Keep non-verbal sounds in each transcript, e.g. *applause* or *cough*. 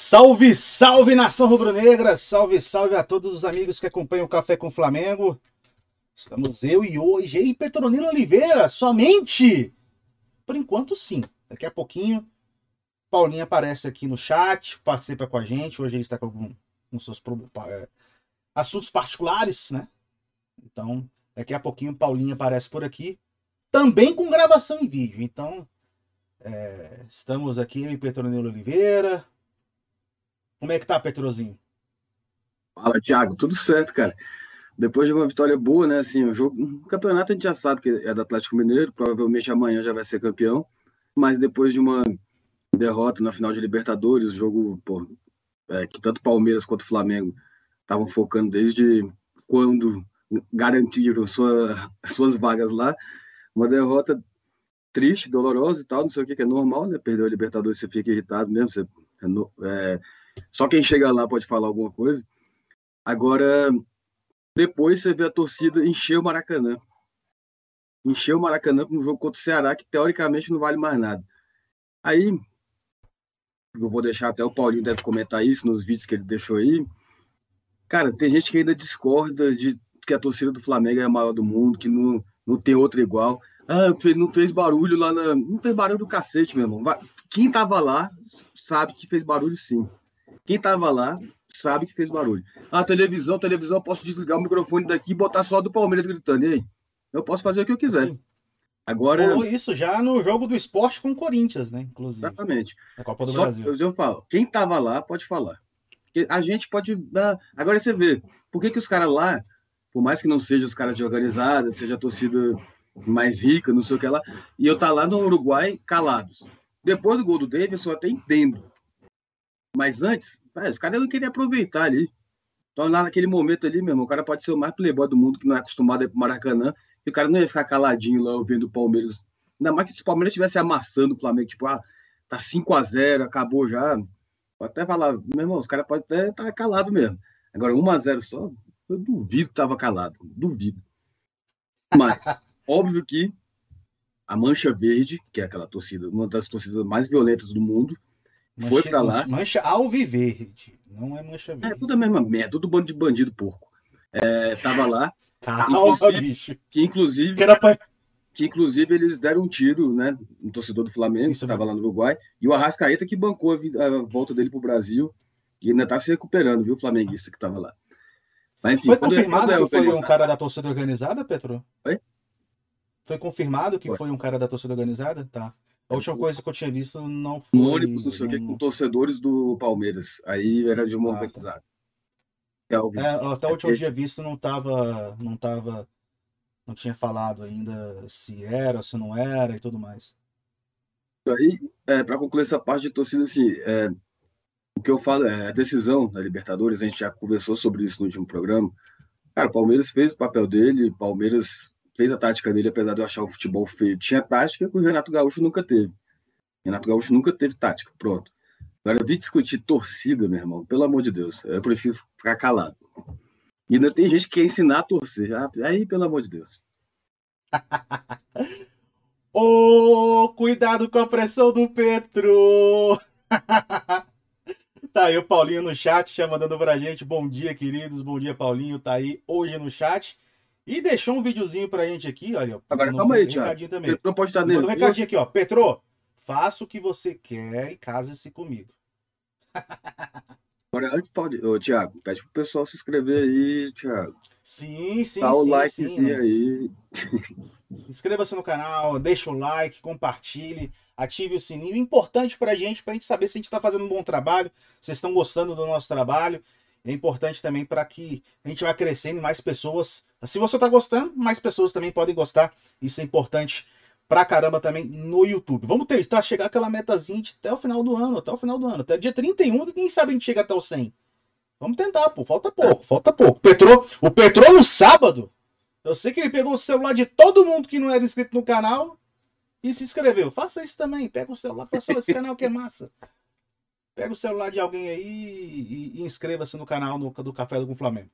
Salve, salve nação rubro-negra! Salve, salve a todos os amigos que acompanham o Café com Flamengo. Estamos eu e hoje em Petronilo Oliveira, somente. Por enquanto, sim. Daqui a pouquinho, Paulinho aparece aqui no chat, participa com a gente. Hoje ele está com, algum, com seus é, assuntos particulares, né? Então, daqui a pouquinho, Paulinho aparece por aqui, também com gravação em vídeo. Então, é, estamos aqui eu e Petronilo Oliveira, como é que tá, Petrozinho? Fala, Thiago. Tudo certo, cara. Depois de uma vitória boa, né? Assim, o jogo, o campeonato a gente já sabe que é do Atlético Mineiro, provavelmente amanhã já vai ser campeão. Mas depois de uma derrota na final de Libertadores, jogo pô, é, que tanto Palmeiras quanto Flamengo estavam focando desde quando garantiram sua, *laughs* suas vagas lá. Uma derrota triste, dolorosa e tal, não sei o que, que é normal, né? Perdeu a Libertadores, você fica irritado mesmo, você é, é só quem chega lá pode falar alguma coisa. Agora, depois você vê a torcida encher o Maracanã. Encher o Maracanã para um jogo contra o Ceará, que teoricamente não vale mais nada. Aí, eu vou deixar até o Paulinho deve comentar isso nos vídeos que ele deixou aí. Cara, tem gente que ainda discorda de que a torcida do Flamengo é a maior do mundo, que não, não tem outra igual. Ah, não fez barulho lá na. Não fez barulho do cacete, meu irmão. Quem tava lá sabe que fez barulho sim. Quem estava lá sabe que fez barulho. Ah, televisão, televisão, posso desligar o microfone daqui e botar só do Palmeiras gritando. E aí? Eu posso fazer o que eu quiser. Sim. Agora. Falou isso já no jogo do esporte com o Corinthians, né? Inclusive. Exatamente. Na Copa do só, Brasil. Eu falo, quem estava lá pode falar. A gente pode. dar. Agora você vê, por que, que os caras lá, por mais que não sejam os caras de organizada, seja a torcida mais rica, não sei o que lá, e eu tá lá no Uruguai calados. Depois do gol do Davidson, eu até entendo. Mas antes, é, os caras não queriam aproveitar ali. Então, lá naquele momento ali, meu irmão, o cara pode ser o mais playboy do mundo, que não é acostumado a ir pro Maracanã, e o cara não ia ficar caladinho lá ouvindo o Palmeiras. Ainda mais que se o Palmeiras estivesse amassando o Flamengo, tipo, ah, tá 5 a 0 acabou já. Pode até falar, meu irmão, os caras podem até estar tá calado mesmo. Agora, 1 a 0 só, eu duvido que tava calado. Duvido. Mas, *laughs* óbvio que a Mancha Verde, que é aquela torcida, uma das torcidas mais violentas do mundo, Mancha, foi pra lá. Mancha alviverde, não é mancha verde. É tudo a mesma merda, tudo bando de bandido porco. É, tava lá. Calma, bicho. Que inclusive. Que, era pra... que inclusive eles deram um tiro, né? Um torcedor do Flamengo, Isso, que estava lá no Uruguai, e o Arrascaeta que bancou a, a volta dele pro Brasil. E ainda tá se recuperando, viu, o flamenguista que tava lá. Mas, enfim, foi confirmado eu, que foi um cara da torcida organizada, Petro? Oi? Foi confirmado que foi. foi um cara da torcida organizada? Tá. A última coisa que eu tinha visto não foi. Um ônibus, não sei o que, com torcedores do Palmeiras. Aí era de uma ah, tá. É, até o último dia visto não tava, não tava, não tinha falado ainda se era se não era e tudo mais. Aí, é, para concluir essa parte de torcida, assim, é, o que eu falo é a decisão da Libertadores, a gente já conversou sobre isso no último programa. Cara, o Palmeiras fez o papel dele, Palmeiras fez a tática dele, apesar de eu achar o futebol feio. Tinha tática que o Renato Gaúcho nunca teve. Renato Gaúcho nunca teve tática, pronto. Agora, vi discutir torcida, meu irmão, pelo amor de Deus, eu prefiro ficar calado. E ainda tem gente que quer ensinar a torcer. Ah, aí, pelo amor de Deus. *laughs* Ô, oh, cuidado com a pressão do Petro! *laughs* tá aí o Paulinho no chat, já mandando pra gente. Bom dia, queridos. Bom dia, Paulinho. Tá aí hoje no chat. E deixou um videozinho pra gente aqui, olha. Agora, calma aí, Thiago. Recadinho também. Petro pode estar nele. um recadinho aqui, ó. Petro, faça o que você quer e case-se comigo. *laughs* Agora, antes pode. Ô, Thiago, pede pro pessoal se inscrever aí, Thiago. Sim, sim, Dá sim. o likezinho aí. *laughs* Inscreva-se no canal, deixa o like, compartilhe, ative o sininho. Importante pra gente, pra gente saber se a gente tá fazendo um bom trabalho, vocês estão gostando do nosso trabalho é importante também para que a gente vá crescendo e mais pessoas. Se você está gostando, mais pessoas também podem gostar. Isso é importante pra caramba também no YouTube. Vamos tentar chegar aquela metazinha até o final do ano, até o final do ano. Até dia 31, quem sabe a gente chega até o 100. Vamos tentar, pô. Falta pouco, falta pouco. Petro, o Petro no sábado, eu sei que ele pegou o celular de todo mundo que não era inscrito no canal e se inscreveu. Faça isso também. Pega o celular, faça esse canal que é massa. Pega o celular de alguém aí e, e inscreva-se no canal no, do Café do Flamengo.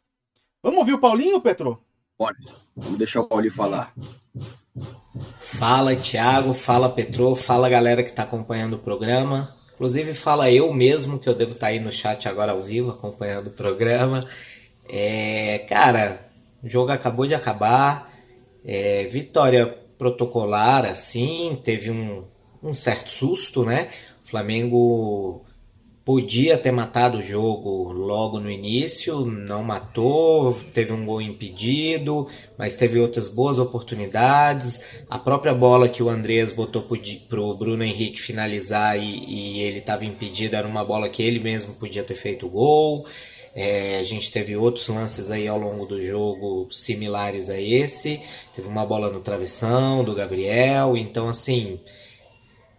Vamos ouvir o Paulinho, Petro? Pode. Vamos deixar o Paulinho falar. Fala, Thiago. Fala, Petro. Fala, galera que está acompanhando o programa. Inclusive fala eu mesmo que eu devo estar tá aí no chat agora ao vivo acompanhando o programa. É, cara, o jogo acabou de acabar. É, vitória protocolar, assim, teve um, um certo susto, né? O Flamengo podia ter matado o jogo logo no início, não matou, teve um gol impedido, mas teve outras boas oportunidades. A própria bola que o Andreas botou para o Bruno Henrique finalizar e, e ele estava impedido era uma bola que ele mesmo podia ter feito gol. É, a gente teve outros lances aí ao longo do jogo similares a esse. Teve uma bola no travessão do Gabriel, então assim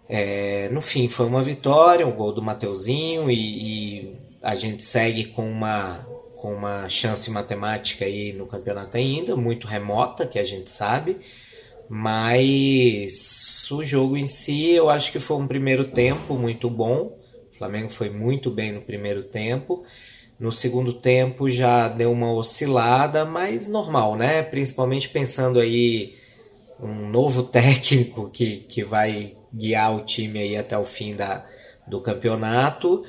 é, no fim, foi uma vitória, um gol do Mateuzinho e, e, a gente segue com uma, com uma chance matemática aí no campeonato ainda, muito remota, que a gente sabe, mas o jogo em si eu acho que foi um primeiro tempo muito bom. O Flamengo foi muito bem no primeiro tempo. No segundo tempo já deu uma oscilada, mas normal, né? Principalmente pensando aí um novo *laughs* técnico que, que vai guiar o time aí até o fim da, do campeonato.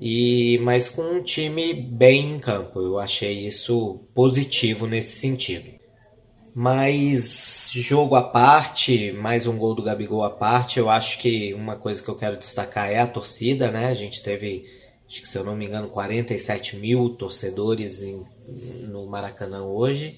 E mas com um time bem em campo, eu achei isso positivo nesse sentido. Mas jogo à parte, mais um gol do Gabigol à parte, eu acho que uma coisa que eu quero destacar é a torcida, né? A gente teve, acho que se eu não me engano, 47 mil torcedores em, no Maracanã hoje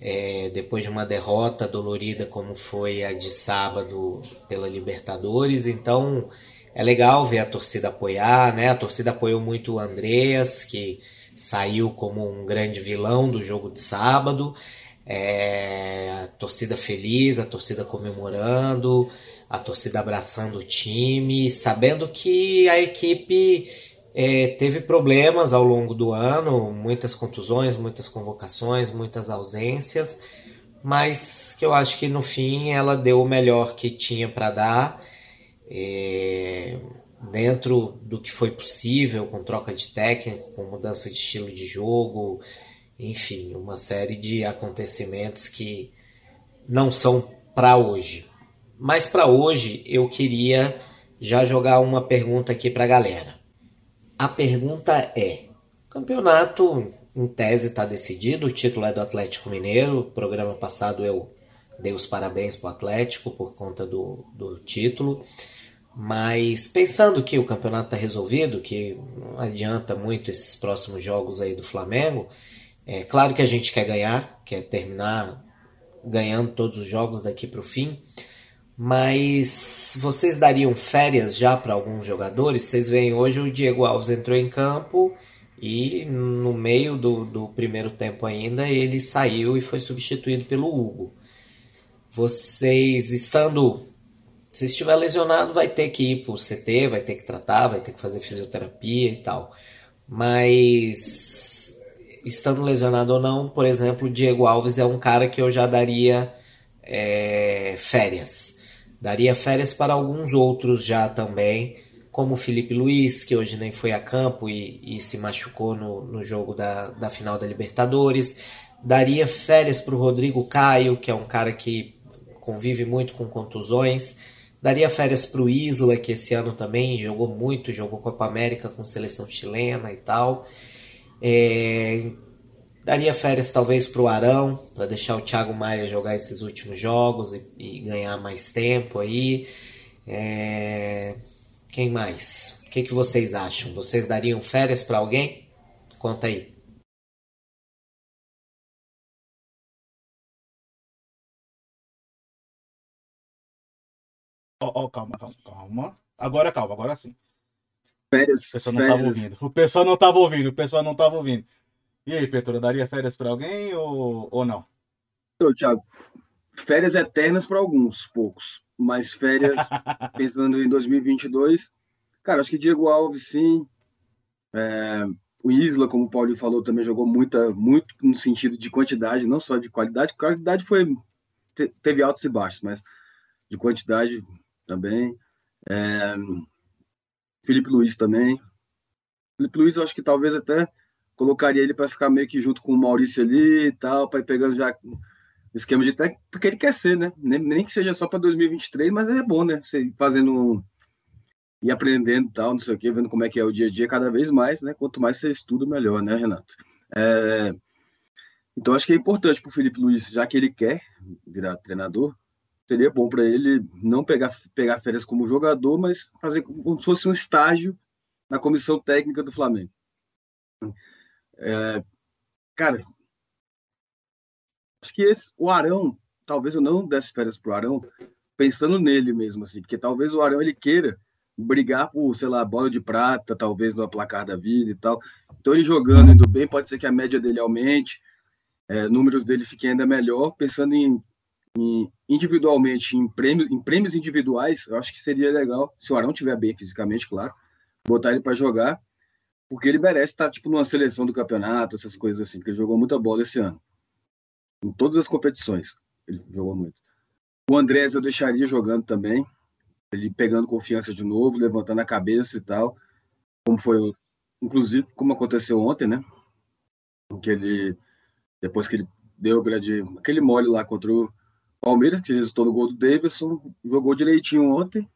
é, depois de uma derrota dolorida como foi a de sábado pela Libertadores. Então é legal ver a torcida apoiar, né? A torcida apoiou muito o Andreas, que saiu como um grande vilão do jogo de sábado. É, a torcida feliz, a torcida comemorando, a torcida abraçando o time, sabendo que a equipe é, teve problemas ao longo do ano, muitas contusões, muitas convocações, muitas ausências, mas que eu acho que no fim ela deu o melhor que tinha para dar, é, dentro do que foi possível, com troca de técnico, com mudança de estilo de jogo, enfim, uma série de acontecimentos que não são para hoje. Mas para hoje eu queria já jogar uma pergunta aqui para a galera. A pergunta é: o campeonato em tese está decidido, o título é do Atlético Mineiro. Programa passado eu dei os parabéns para o Atlético por conta do, do título. Mas pensando que o campeonato está resolvido, que não adianta muito esses próximos jogos aí do Flamengo, é claro que a gente quer ganhar, quer terminar ganhando todos os jogos daqui para o fim. Mas vocês dariam férias já para alguns jogadores? Vocês veem hoje o Diego Alves entrou em campo e no meio do, do primeiro tempo ainda ele saiu e foi substituído pelo Hugo. Vocês estando. Se estiver lesionado, vai ter que ir para o CT, vai ter que tratar, vai ter que fazer fisioterapia e tal. Mas estando lesionado ou não, por exemplo, o Diego Alves é um cara que eu já daria é, férias Daria férias para alguns outros já também, como o Felipe Luiz, que hoje nem foi a campo e, e se machucou no, no jogo da, da final da Libertadores. Daria férias para o Rodrigo Caio, que é um cara que convive muito com contusões. Daria férias para o Isla, que esse ano também jogou muito, jogou Copa América com seleção chilena e tal. É, Daria férias talvez para o Arão, para deixar o Thiago Maia jogar esses últimos jogos e, e ganhar mais tempo aí. É... Quem mais? O que, que vocês acham? Vocês dariam férias para alguém? Conta aí. Oh, oh, calma, calma, calma. Agora calma, agora sim. Férias, o pessoal não estava ouvindo. O pessoal não estava ouvindo, o pessoal não estava ouvindo. E aí, Petro, daria férias para alguém ou, ou não? Então, Thiago, férias eternas para alguns, poucos. Mas férias, *laughs* pensando em 2022, cara, acho que Diego Alves, sim. É, o Isla, como o Paulinho falou, também jogou muita, muito no sentido de quantidade, não só de qualidade. Qualidade foi teve altos e baixos, mas de quantidade também. É, Felipe Luiz também. Felipe Luiz, eu acho que talvez até colocaria ele para ficar meio que junto com o Maurício ali e tal, para ir pegando já esquema de técnico, porque ele quer ser, né? Nem, nem que seja só para 2023, mas é bom, né? Você fazendo e aprendendo tal, não sei o quê, vendo como é que é o dia a dia cada vez mais, né? Quanto mais você estuda, melhor, né, Renato? É... Então, acho que é importante para o Felipe Luiz, já que ele quer virar treinador, seria bom para ele não pegar, pegar férias como jogador, mas fazer como se fosse um estágio na comissão técnica do Flamengo. É, cara, acho que esse, o Arão, talvez eu não desse férias pro Arão, pensando nele mesmo, assim, porque talvez o Arão ele queira brigar por, sei lá, bola de prata, talvez no placar da vida e tal. Então ele jogando, indo bem, pode ser que a média dele aumente, é, números dele fiquem ainda melhor, pensando em, individualmente, em prêmios, em prêmios individuais, eu acho que seria legal, se o Arão estiver bem fisicamente, claro, botar ele para jogar, porque ele merece estar tipo numa seleção do campeonato, essas coisas assim, porque ele jogou muita bola esse ano. Em todas as competições, ele jogou muito. O Andrés eu deixaria jogando também, ele pegando confiança de novo, levantando a cabeça e tal, como foi, inclusive, como aconteceu ontem, né? Que ele, depois que ele deu grande, aquele mole lá contra o Palmeiras, que resultou no gol do Davidson, jogou direitinho ontem,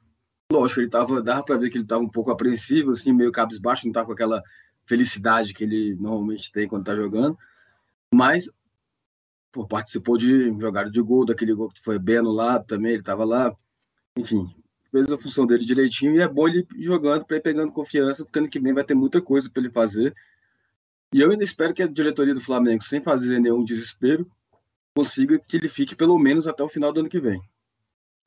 Lógico, ele tava, dava para ver que ele estava um pouco apreensivo, assim, meio cabisbaixo, não estava com aquela felicidade que ele normalmente tem quando está jogando. Mas pô, participou de jogada de gol, daquele gol que foi bem anulado também, ele estava lá. Enfim, fez a função dele direitinho e é bom ele jogando para ir pegando confiança, porque ano que vem vai ter muita coisa para ele fazer. E eu ainda espero que a diretoria do Flamengo, sem fazer nenhum desespero, consiga que ele fique pelo menos até o final do ano que vem.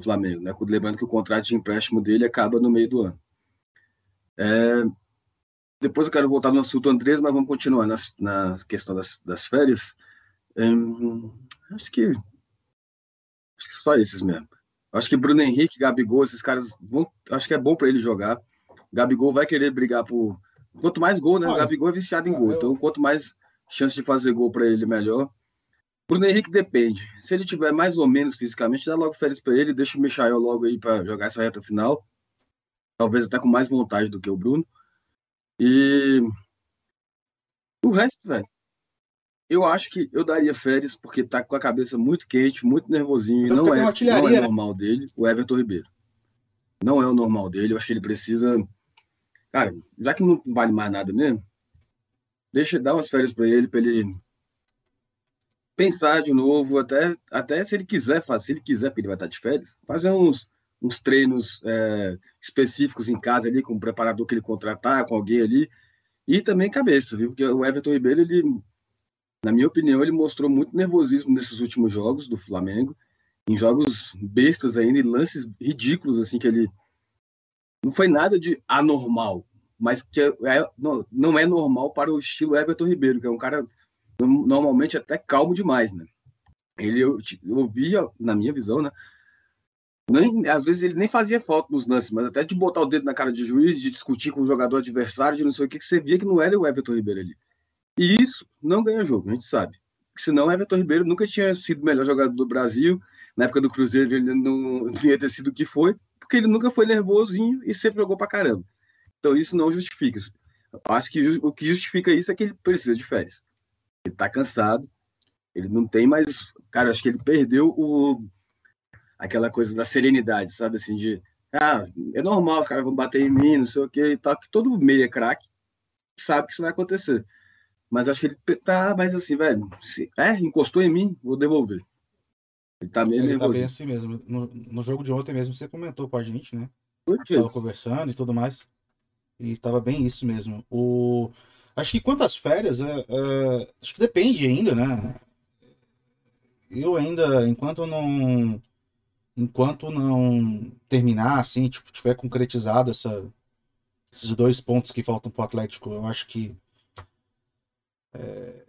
Flamengo, né? Lembrando que o contrato de empréstimo dele acaba no meio do ano. É... Depois eu quero voltar no assunto Andrés, mas vamos continuar nas, na questão das, das férias. É... Acho que acho que só esses mesmo. Acho que Bruno Henrique, Gabigol, esses caras vão. Acho que é bom para ele jogar. Gabigol vai querer brigar por. Quanto mais gol, né? Olha, Gabigol é viciado em gol. Eu... Então, quanto mais chance de fazer gol para ele, melhor. Bruno Henrique depende. Se ele tiver mais ou menos fisicamente, dá logo férias para ele, deixa o Michael logo aí para jogar essa reta final. Talvez até com mais vontade do que o Bruno. E o resto, velho. Eu acho que eu daria férias porque tá com a cabeça muito quente, muito nervosinho. Então, não, é, não é normal dele, o Everton Ribeiro. Não é o normal dele. Eu acho que ele precisa. Cara, já que não vale mais nada mesmo, deixa dar umas férias para ele, para ele pensar de novo, até, até se ele quiser fazer, se ele quiser, porque ele vai estar de férias, fazer uns, uns treinos é, específicos em casa ali, com o preparador que ele contratar, com alguém ali, e também cabeça, viu? Porque o Everton Ribeiro, ele, na minha opinião, ele mostrou muito nervosismo nesses últimos jogos do Flamengo, em jogos bestas ainda, e lances ridículos, assim, que ele. Não foi nada de anormal, mas que é, não, não é normal para o estilo Everton Ribeiro, que é um cara normalmente até calmo demais, né? Ele, eu, na minha visão, né? Nem, às vezes ele nem fazia falta nos lances, mas até de botar o dedo na cara de juiz, de discutir com o jogador adversário, de não sei o que, que você via que não era o Everton Ribeiro ali. E isso não ganha jogo, a gente sabe. Senão o Everton Ribeiro nunca tinha sido o melhor jogador do Brasil. Na época do Cruzeiro ele não, *laughs* ia ter sido o que foi, porque ele nunca foi nervosinho e sempre jogou pra caramba. Então isso não justifica. Acho que o que justifica isso é que ele precisa de férias. Ele tá cansado. Ele não tem mais. Cara, acho que ele perdeu o aquela coisa da serenidade, sabe? Assim, de. Ah, é normal, os caras vão bater em mim, não sei o que e tal. Que todo meia é craque sabe que isso vai acontecer. Mas acho que ele tá mais assim, velho. Se, é, encostou em mim, vou devolver. Ele tá meio ele nervoso. Tá bem assim mesmo. No, no jogo de ontem mesmo, você comentou com a gente, né? Tava conversando e tudo mais. E tava bem isso mesmo. O... Acho que quantas férias, é, é, acho que depende ainda, né? Eu ainda, enquanto não, enquanto não terminar, assim, tipo, tiver concretizado essa, esses dois pontos que faltam para o Atlético, eu acho que é,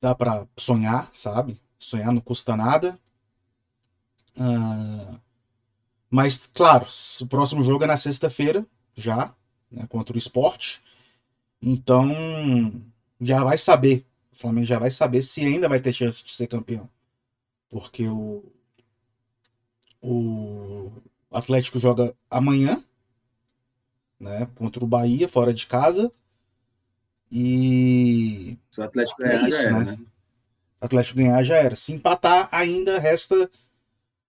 dá para sonhar, sabe? Sonhar não custa nada. Uh, mas, claro, o próximo jogo é na sexta-feira, já, né, contra o esporte. Então, já vai saber. O Flamengo já vai saber se ainda vai ter chance de ser campeão. Porque o, o Atlético joga amanhã, né, contra o Bahia, fora de casa. E. Se o Atlético ganhar, é isso, já era, né? né? Atlético ganhar já era. Se empatar, ainda resta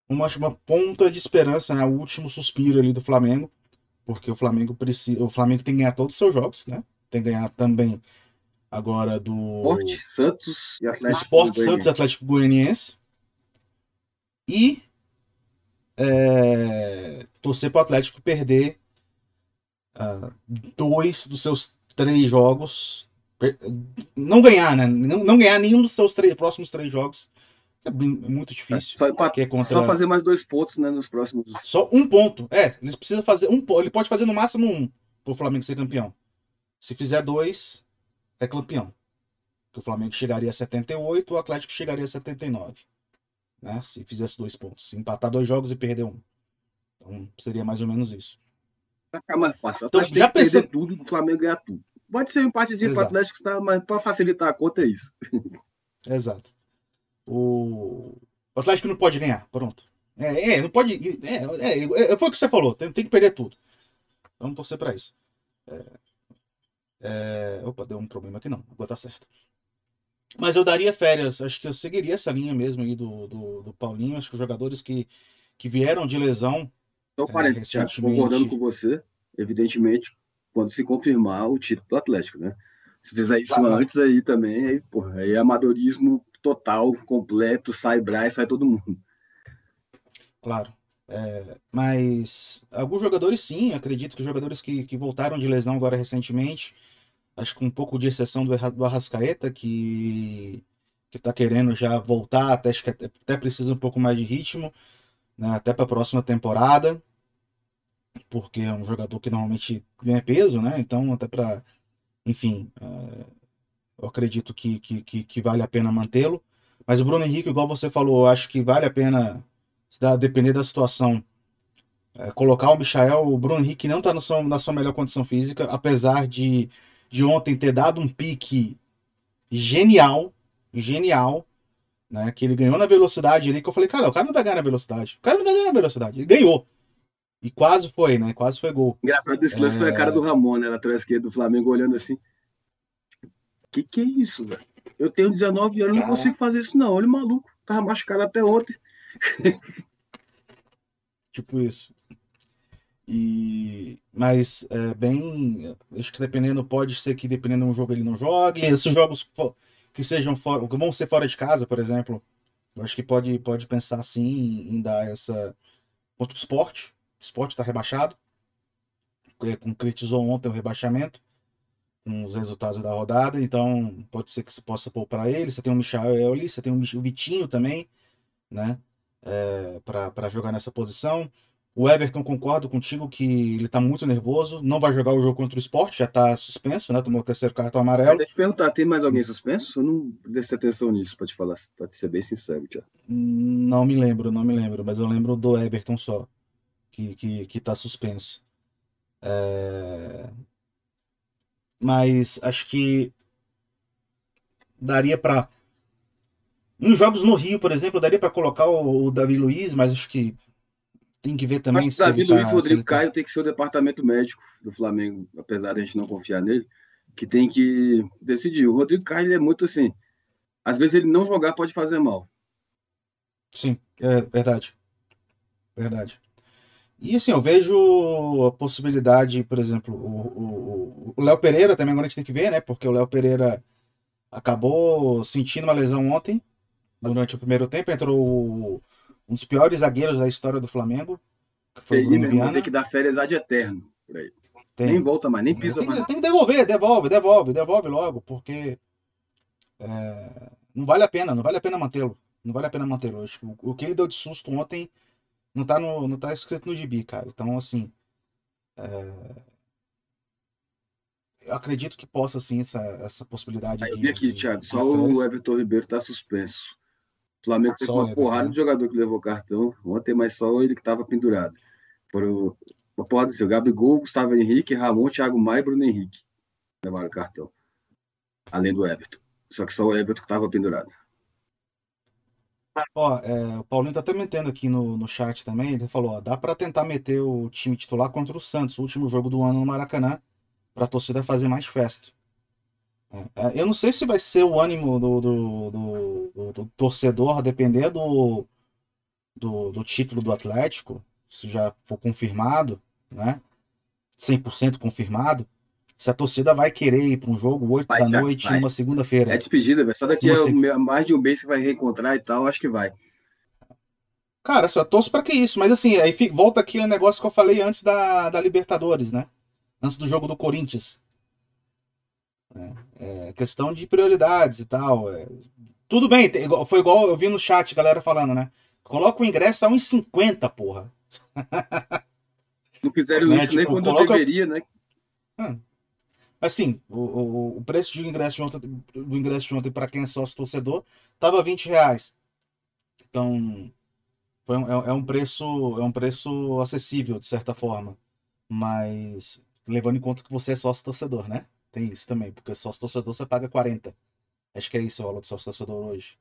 uma, uma ponta de esperança, né? O último suspiro ali do Flamengo porque o Flamengo precisa, o Flamengo tem que ganhar todos os seus jogos, né? Tem que ganhar também agora do Esporte, Santos e Atlético. Esporte, Santos e Atlético Goianiense. E é, torcer para o Atlético perder uh, dois dos seus três jogos. Não ganhar, né? Não, não ganhar nenhum dos seus três, próximos três jogos. É muito difícil. Só, pra, é contra... só fazer mais dois pontos né, nos próximos. Só um ponto. É, ele precisa fazer um Ele pode fazer no máximo um para o Flamengo ser campeão. Se fizer dois, é campeão. Que o Flamengo chegaria a 78, o Atlético chegaria a 79 né? Se fizesse dois pontos. Empatar dois jogos e perder um. Então seria mais ou menos isso. Pra ficar mais fácil. Então, já pensando... tudo, o Flamengo ganhar tudo. Pode ser um empatezinho para o Atlético, tá? mas para facilitar a conta é isso. Exato. O... o Atlético não pode ganhar, pronto. É, é não pode. É, é, é, foi o que você falou, tem, tem que perder tudo. Vamos torcer para isso. É, é, opa, deu um problema aqui não, agora tá certo. Mas eu daria férias, acho que eu seguiria essa linha mesmo aí do, do, do Paulinho. Acho que os jogadores que, que vieram de lesão. Então, é, recentemente... concordando com você, evidentemente, quando se confirmar o título do Atlético, né? Se fizer isso claro. antes aí também, aí, porra, aí é amadorismo total, completo, sai Braz, sai todo mundo. Claro. É, mas alguns jogadores sim, acredito que jogadores que, que voltaram de lesão agora recentemente acho que um pouco de exceção do, do Arrascaeta, que que está querendo já voltar, até, acho que até, até precisa um pouco mais de ritmo, né, até para a próxima temporada, porque é um jogador que normalmente ganha peso, né? Então, até para. Enfim, uh, eu acredito que, que, que, que vale a pena mantê-lo. Mas o Bruno Henrique, igual você falou, acho que vale a pena, depender da situação, é, colocar o Michael. O Bruno Henrique não está na sua melhor condição física, apesar de de ontem ter dado um pique genial, genial, né? Que ele ganhou na velocidade ali, que eu falei, cara, o cara não vai ganhar na velocidade. O cara não vai ganhar na velocidade. Ele ganhou. E quase foi, né? Quase foi gol. Engraçado esse lance é... foi a cara do Ramon, né? Lateral esquerdo do Flamengo, olhando assim. Que que é isso, velho? Eu tenho 19 anos, não consigo fazer isso, não. Olha o maluco. Tava machucado até ontem. *laughs* tipo isso. E mas é, bem, acho que dependendo pode ser que dependendo de um jogo ele não jogue. Esses jogos que sejam fora, que vão ser fora de casa, por exemplo, eu acho que pode pode pensar sim em dar essa contra o esporte. O esporte está rebaixado, concretizou ontem o rebaixamento com os resultados da rodada, então pode ser que se possa pôr para ele. Você tem o Michel ali, você tem o Vitinho também, né? É, para jogar nessa posição. O Everton, concordo contigo que ele tá muito nervoso, não vai jogar o jogo contra o esporte, já tá suspenso, né? Tomou o terceiro cartão amarelo. Deixa eu te perguntar, tem mais alguém suspenso? Eu não prestei atenção nisso, pra te falar, pra te ser bem sincero, Tiago. Não me lembro, não me lembro, mas eu lembro do Everton só, que, que, que tá suspenso. É... Mas acho que daria para nos jogos no Rio, por exemplo, daria para colocar o, o Davi Luiz, mas acho que tem que ver também Acho que Davi Luiz tá, Rodrigo tá... Caio tem que ser o departamento médico do Flamengo, apesar de a gente não confiar nele, que tem que decidir. O Rodrigo Caio é muito assim. Às vezes ele não jogar pode fazer mal. Sim, é verdade. Verdade. E assim, eu vejo a possibilidade, por exemplo, o Léo Pereira também agora a gente tem que ver, né? Porque o Léo Pereira acabou sentindo uma lesão ontem, durante o primeiro tempo. Entrou um dos piores zagueiros da história do Flamengo. Que foi o Bruno Viana. Tem que dar férias ad eterno por aí. Tem. Nem volta mais, nem pisa tem, mais. Tem que devolver, devolve, devolve, devolve logo, porque é, não vale a pena, não vale a pena mantê-lo. Não vale a pena mantê-lo. O, o que ele deu de susto ontem não tá, no, não tá escrito no gibi, cara. Então, assim. É, eu acredito que possa, sim, essa, essa possibilidade. Aí eu vi aqui, de, Thiago, de só o Everton Ribeiro tá suspenso. O Flamengo teve uma porrada de jogador que levou cartão ontem, mas só ele que estava pendurado. Foram uma porrada assim, o Gabigol, Gustavo Henrique, Ramon, Thiago Maia e Bruno Henrique levaram cartão. Além do Everton. Só que só o Everton que estava pendurado. Ó, é, o Paulinho tá até metendo aqui no, no chat também. Ele falou: ó, dá para tentar meter o time titular contra o Santos, o último jogo do ano no Maracanã, para a torcida fazer mais festa. É, eu não sei se vai ser o ânimo do, do, do, do torcedor, depender do, do, do, título do Atlético, se já for confirmado, né? 100% confirmado, se a torcida vai querer ir para um jogo 8 Vai, da Thiago, noite vai. numa segunda-feira. É despedida, velho. Só daqui a seg- mais de um mês que vai reencontrar e tal, acho que vai. Cara, só torço pra que isso. Mas assim, aí volta aquele negócio que eu falei antes da, da Libertadores, né? Antes do jogo do Corinthians. É, é questão de prioridades e tal. é. Tudo bem, foi igual eu vi no chat, galera falando, né? Coloca o ingresso a 1,50, porra. Não fizeram Né, isso nem tipo, quando coloca- deveria, né? Assim, o, o, o preço de ingresso de ontem, do ingresso de ontem para quem é sócio torcedor tava 20 reais. Então, foi um, é, é um preço, é um preço acessível, de certa forma. Mas levando em conta que você é sócio torcedor, né? Tem isso também, porque sócio torcedor você paga 40. Acho que é isso o valor do sócio torcedor hoje.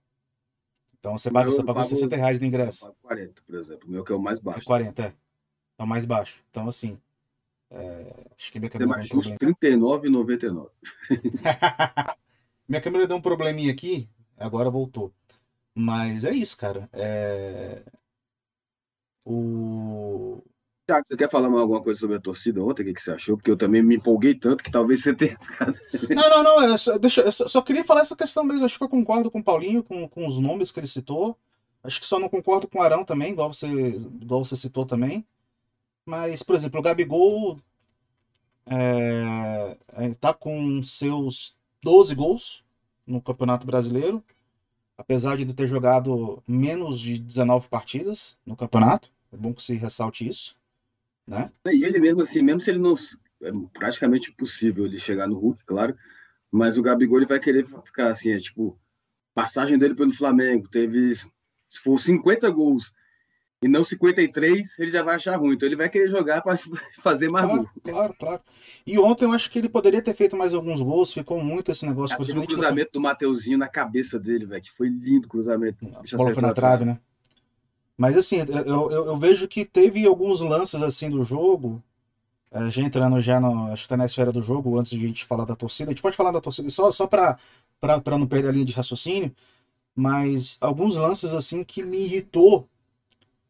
Então você paga, você pagou pago- 60 reais no Eu ingresso. pago 40, por exemplo. O meu que é o mais É baixo. 40, é. É o mais baixo. Então, assim. é, Acho que minha É câmera deu um problema. R$39,99. *laughs* Minha câmera deu um probleminha aqui, agora voltou. Mas é isso, cara. É... O... Thiago, você quer falar mais alguma coisa sobre a torcida ontem? O que, que você achou? Porque eu também me empolguei tanto que talvez você tenha ficado. Não, não, não. Eu só, deixa, eu só, só queria falar essa questão mesmo. Acho que eu concordo com o Paulinho, com, com os nomes que ele citou. Acho que só não concordo com o Arão também, igual você, igual você citou também. Mas, por exemplo, o Gabigol é, é, tá com seus 12 gols no Campeonato Brasileiro, apesar de ter jogado menos de 19 partidas no campeonato. É bom que se ressalte isso, né? E ele mesmo assim, mesmo se ele não. É praticamente impossível ele chegar no Hulk, claro. Mas o Gabigol ele vai querer ficar assim, é tipo, passagem dele pelo Flamengo, teve. Se for 50 gols e não 53, ele já vai achar ruim. Então ele vai querer jogar para *laughs* fazer mais Claro, gol. claro, claro. E ontem eu acho que ele poderia ter feito mais alguns gols, ficou muito esse negócio, no- cruzamento do Mateuzinho na cabeça dele, velho, que foi lindo o cruzamento. A bola foi na trave, né? Mas assim, eu, eu, eu vejo que teve alguns lances assim do jogo. eh, já entrando já no, acho que tá na esfera do jogo, antes de a gente falar da torcida. A gente pode falar da torcida só, só para não perder a linha de raciocínio. Mas alguns lances assim que me irritou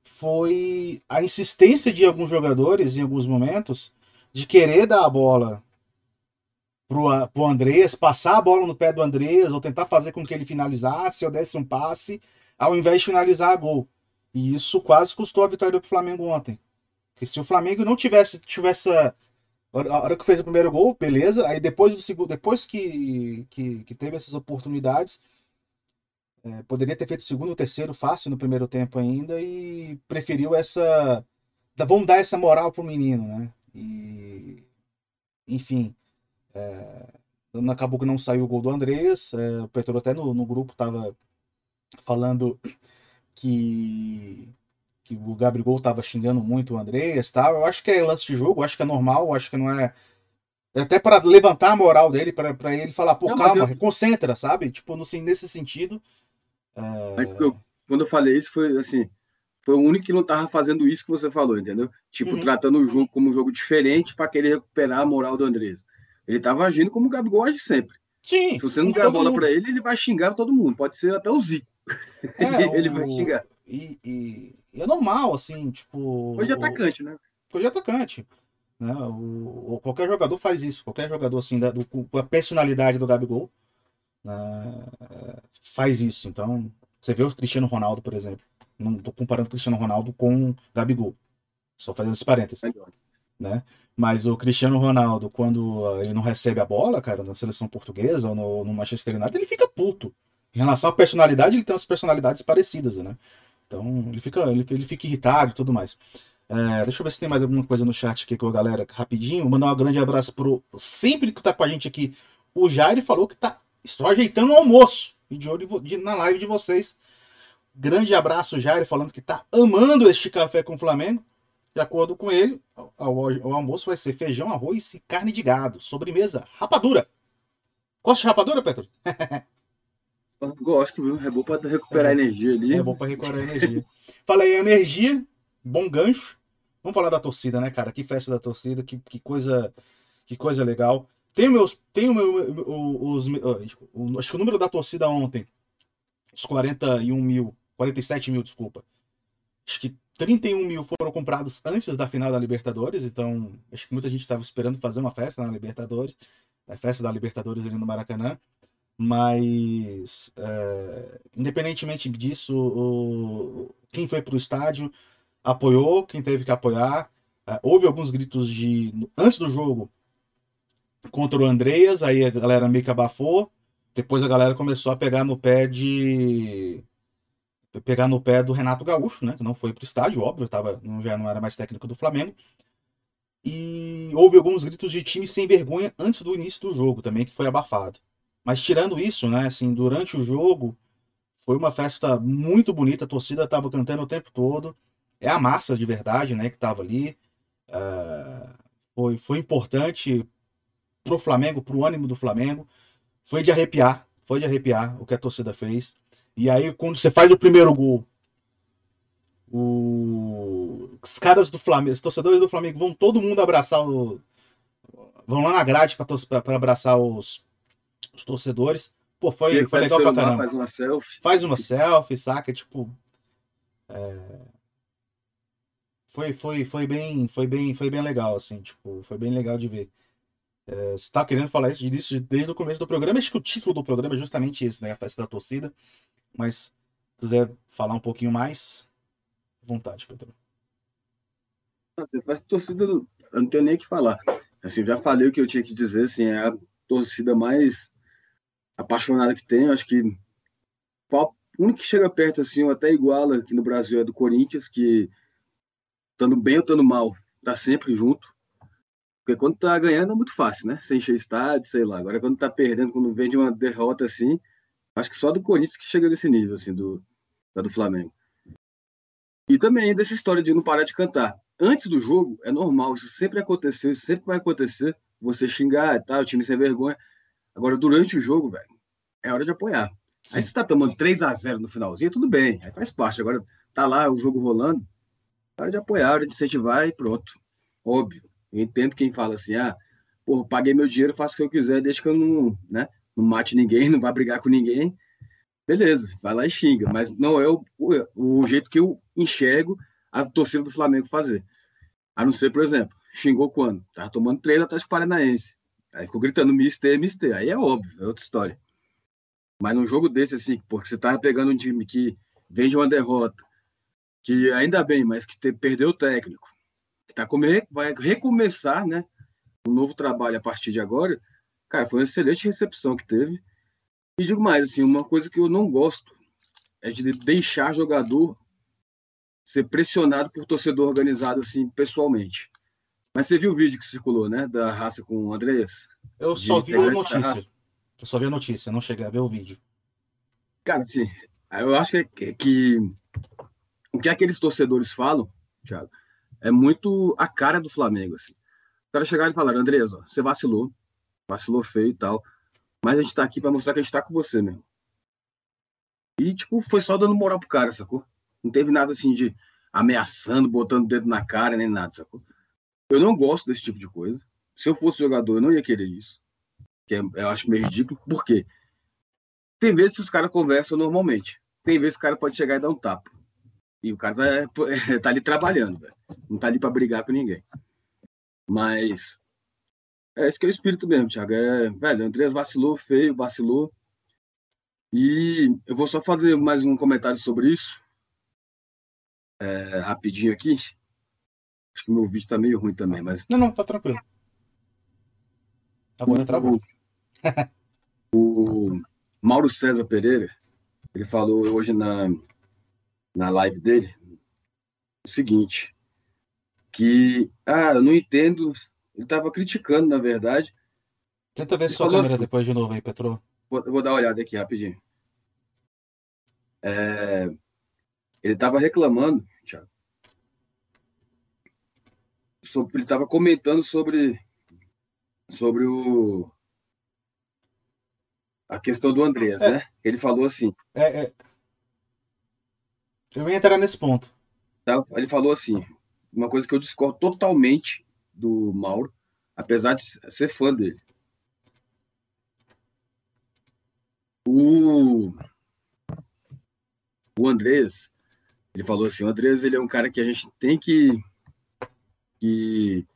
foi a insistência de alguns jogadores em alguns momentos de querer dar a bola pro, pro Andreas, passar a bola no pé do Andreas, ou tentar fazer com que ele finalizasse ou desse um passe, ao invés de finalizar a gol. E isso quase custou a vitória do Flamengo ontem. Porque se o Flamengo não tivesse, tivesse a hora que fez o primeiro gol, beleza. Aí depois do segundo, depois que, que, que teve essas oportunidades, é, poderia ter feito o segundo, o terceiro fácil no primeiro tempo ainda e preferiu essa, vamos dar essa moral pro menino, né? E enfim, é, acabou que não saiu o gol do Andreas. é, o Petro até no, no grupo tava falando que, que o Gabigol tava xingando muito o Andreas, tal. Eu acho que é lance de jogo, acho que é normal, acho que não é é até para levantar a moral dele, para ele falar, pô, Não, calma, eu- concentra, sabe? Tipo, no, nesse sentido. Mas eu- quando eu falei isso, foi assim. Foi o único que não tava fazendo isso que você falou, entendeu? Tipo, Uhum. tratando o jogo como um jogo diferente para querer recuperar a moral do Andrés. Ele tava agindo como o Gabigol age sempre. Sim, Se você não der a bola para ele, ele vai xingar todo mundo. Pode ser até o Zico. *laughs* É, ele o- vai xingar. E, e- e é normal, assim, tipo. Hoje é atacante, né? Coisa de atacante. Né? O, o- qualquer jogador faz isso. Qualquer jogador assim, da, do- com a personalidade do Gabigol né, é, faz isso. Então, você vê o Cristiano Ronaldo, por exemplo. Não tô comparando o Cristiano Ronaldo com o Gabigol. Só fazendo esse parênteses. Melhor. né? Mas o Cristiano Ronaldo, quando ah, ele não recebe a bola, cara, na seleção portuguesa ou no, no Manchester United, ele fica puto. Em relação à personalidade, ele tem umas personalidades parecidas, né? Então ele fica, ele, ele fica irritado e tudo mais. É, deixa eu ver se tem mais alguma coisa no chat aqui com a galera rapidinho. Mandar um grande abraço pro sempre que tá com a gente aqui. O Jair falou que tá estou ajeitando o almoço e de olho de- na live de vocês. Grande abraço, Jair, falando que tá amando este café com o Flamengo. De acordo com ele, o almoço vai ser feijão, arroz e carne de gado. Sobremesa, rapadura. Gosta de rapadura, Petro? *laughs* Gosto, viu? É bom para recuperar É energia ali. É bom pra recuperar energia. Falei energia, bom gancho. Vamos falar da torcida, né, cara? Que festa da torcida, que, que coisa que coisa legal. Tem meus, tem o meu, os, o- acho que o número da torcida ontem, os 41 mil, 47 mil, desculpa. Acho que 31 mil foram comprados antes da final da Libertadores, então acho que muita gente estava esperando fazer uma festa na Libertadores, a festa da Libertadores ali no Maracanã. Mas, é, independentemente disso, o, quem foi para o estádio apoiou, quem teve que apoiar. É, houve alguns gritos de antes do jogo contra o Andreas, aí a galera meio que abafou. Depois a galera começou a pegar no pé de pegar no pé do Renato Gaúcho, né, que não foi para o estádio, óbvio, tava, já não era mais técnico do Flamengo. E houve alguns gritos de time sem vergonha antes do início do jogo também, que foi abafado. Mas tirando isso, né, assim, durante o jogo, foi uma festa muito bonita, a torcida estava cantando o tempo todo. É a massa de verdade, né, que estava ali. Uh, foi, foi importante pro Flamengo, pro ânimo do Flamengo. Foi de arrepiar, foi de arrepiar o que a torcida fez. E aí, quando você faz o primeiro gol, o... os caras do Flamengo, os torcedores do Flamengo vão todo mundo abraçar o. Vão lá na grade para abraçar os, os torcedores. Pô, foi, foi legal pra caramba. Faz uma selfie. Faz uma selfie, saca? Tipo. É... Foi, foi, foi, bem, foi, bem, foi bem legal, assim, tipo, foi bem legal de ver. É, você tá querendo falar isso disso desde o começo do programa, acho que o título do programa é justamente esse, né? A festa da torcida. Mas se quiser falar um pouquinho mais, vontade, Pedro. Mas torcida, eu não tenho nem o que falar. Assim, já falei o que eu tinha que dizer, assim, é a torcida mais apaixonada que tem. Acho que o único que chega perto, assim, ou até iguala aqui no Brasil é do Corinthians, que estando bem ou estando mal, tá sempre junto. Porque quando tá ganhando é muito fácil, né? Sem encher estádio, sei lá. Agora quando tá perdendo, quando vem de uma derrota assim, Acho que só do Corinthians que chega nesse nível, assim, do, da do Flamengo. E também dessa história de não parar de cantar. Antes do jogo, é normal, isso sempre aconteceu, isso sempre vai acontecer. Você xingar e tal, o time sem vergonha. Agora, durante o jogo, velho, é hora de apoiar. Sim. Aí você tá tomando 3 a 0 no finalzinho, tudo bem, aí faz parte. Agora tá lá o jogo rolando, é hora de apoiar, hora de incentivar e pronto. Óbvio. Eu entendo quem fala assim, ah, pô, paguei meu dinheiro, faço o que eu quiser, desde que eu não, né? não mate ninguém, *laughs* não vai brigar com ninguém, beleza, vai lá e xinga. Mas não é o, o, o jeito que eu enxergo a torcida do Flamengo fazer. A não ser, por exemplo, xingou quando? Tava tomando treino atrás do Paranaense. Aí ficou gritando Mister, Mister. Aí é óbvio, é outra história. Mas num jogo desse, assim, porque você tava pegando um time que vem de uma derrota, que ainda bem, mas que te, perdeu o técnico, que tá comer, vai recomeçar, né? Um novo trabalho a partir de agora Cara, foi uma excelente recepção que teve. E digo mais, assim, uma coisa que eu não gosto é de deixar jogador ser pressionado por torcedor organizado, assim, pessoalmente. Mas você viu o vídeo que circulou, né? Da raça com o Andreas? Eu só vi a notícia. Eu só vi a notícia, não cheguei a ver o vídeo. Cara, assim, eu acho que, que o que aqueles torcedores falam, Thiago, é muito a cara do Flamengo, assim. O cara chegar e falar, Andreas, ó, você vacilou, vacilou feio e tal. Mas a gente tá aqui para mostrar que a gente tá com você mesmo. E, tipo, foi só dando moral pro cara, sacou? Não teve nada assim de ameaçando, botando o dedo na cara, nem nada, sacou? Eu não gosto desse tipo de coisa. Se eu fosse jogador, eu não ia querer isso. Que é, eu acho meio ridículo. Por quê? Tem vezes que os caras conversam normalmente. Tem vezes que o cara pode chegar e dar um tapa. E o cara tá, *laughs* tá ali trabalhando. Não tá ali para brigar com ninguém. Mas é esse que é o espírito mesmo, Thiago. É, velho, o vacilou, feio, vacilou. E eu vou só fazer mais um comentário sobre isso. É, rapidinho aqui. Acho que o meu vídeo tá meio ruim também, mas. Não, não, tá tranquilo. Agora o, travou. O Mauro César Pereira, ele falou hoje na, na live dele o seguinte: que, ah, eu não entendo ele estava criticando, na verdade. Tenta ver ele sua câmera assim, depois de novo aí, Petro. Vou, vou, dar uma olhada aqui rapidinho. É, ele estava reclamando, Thiago, sobre, ele estava comentando sobre, sobre o, a questão do Andrés, é, né? Ele falou assim. É, é, eu ia entrar nesse ponto. Tá? Ele falou assim, uma coisa que eu discordo totalmente do Mauro, apesar de ser fã dele. O, o Andrés, Ele falou assim: o Andrés ele é um cara que a gente tem que, que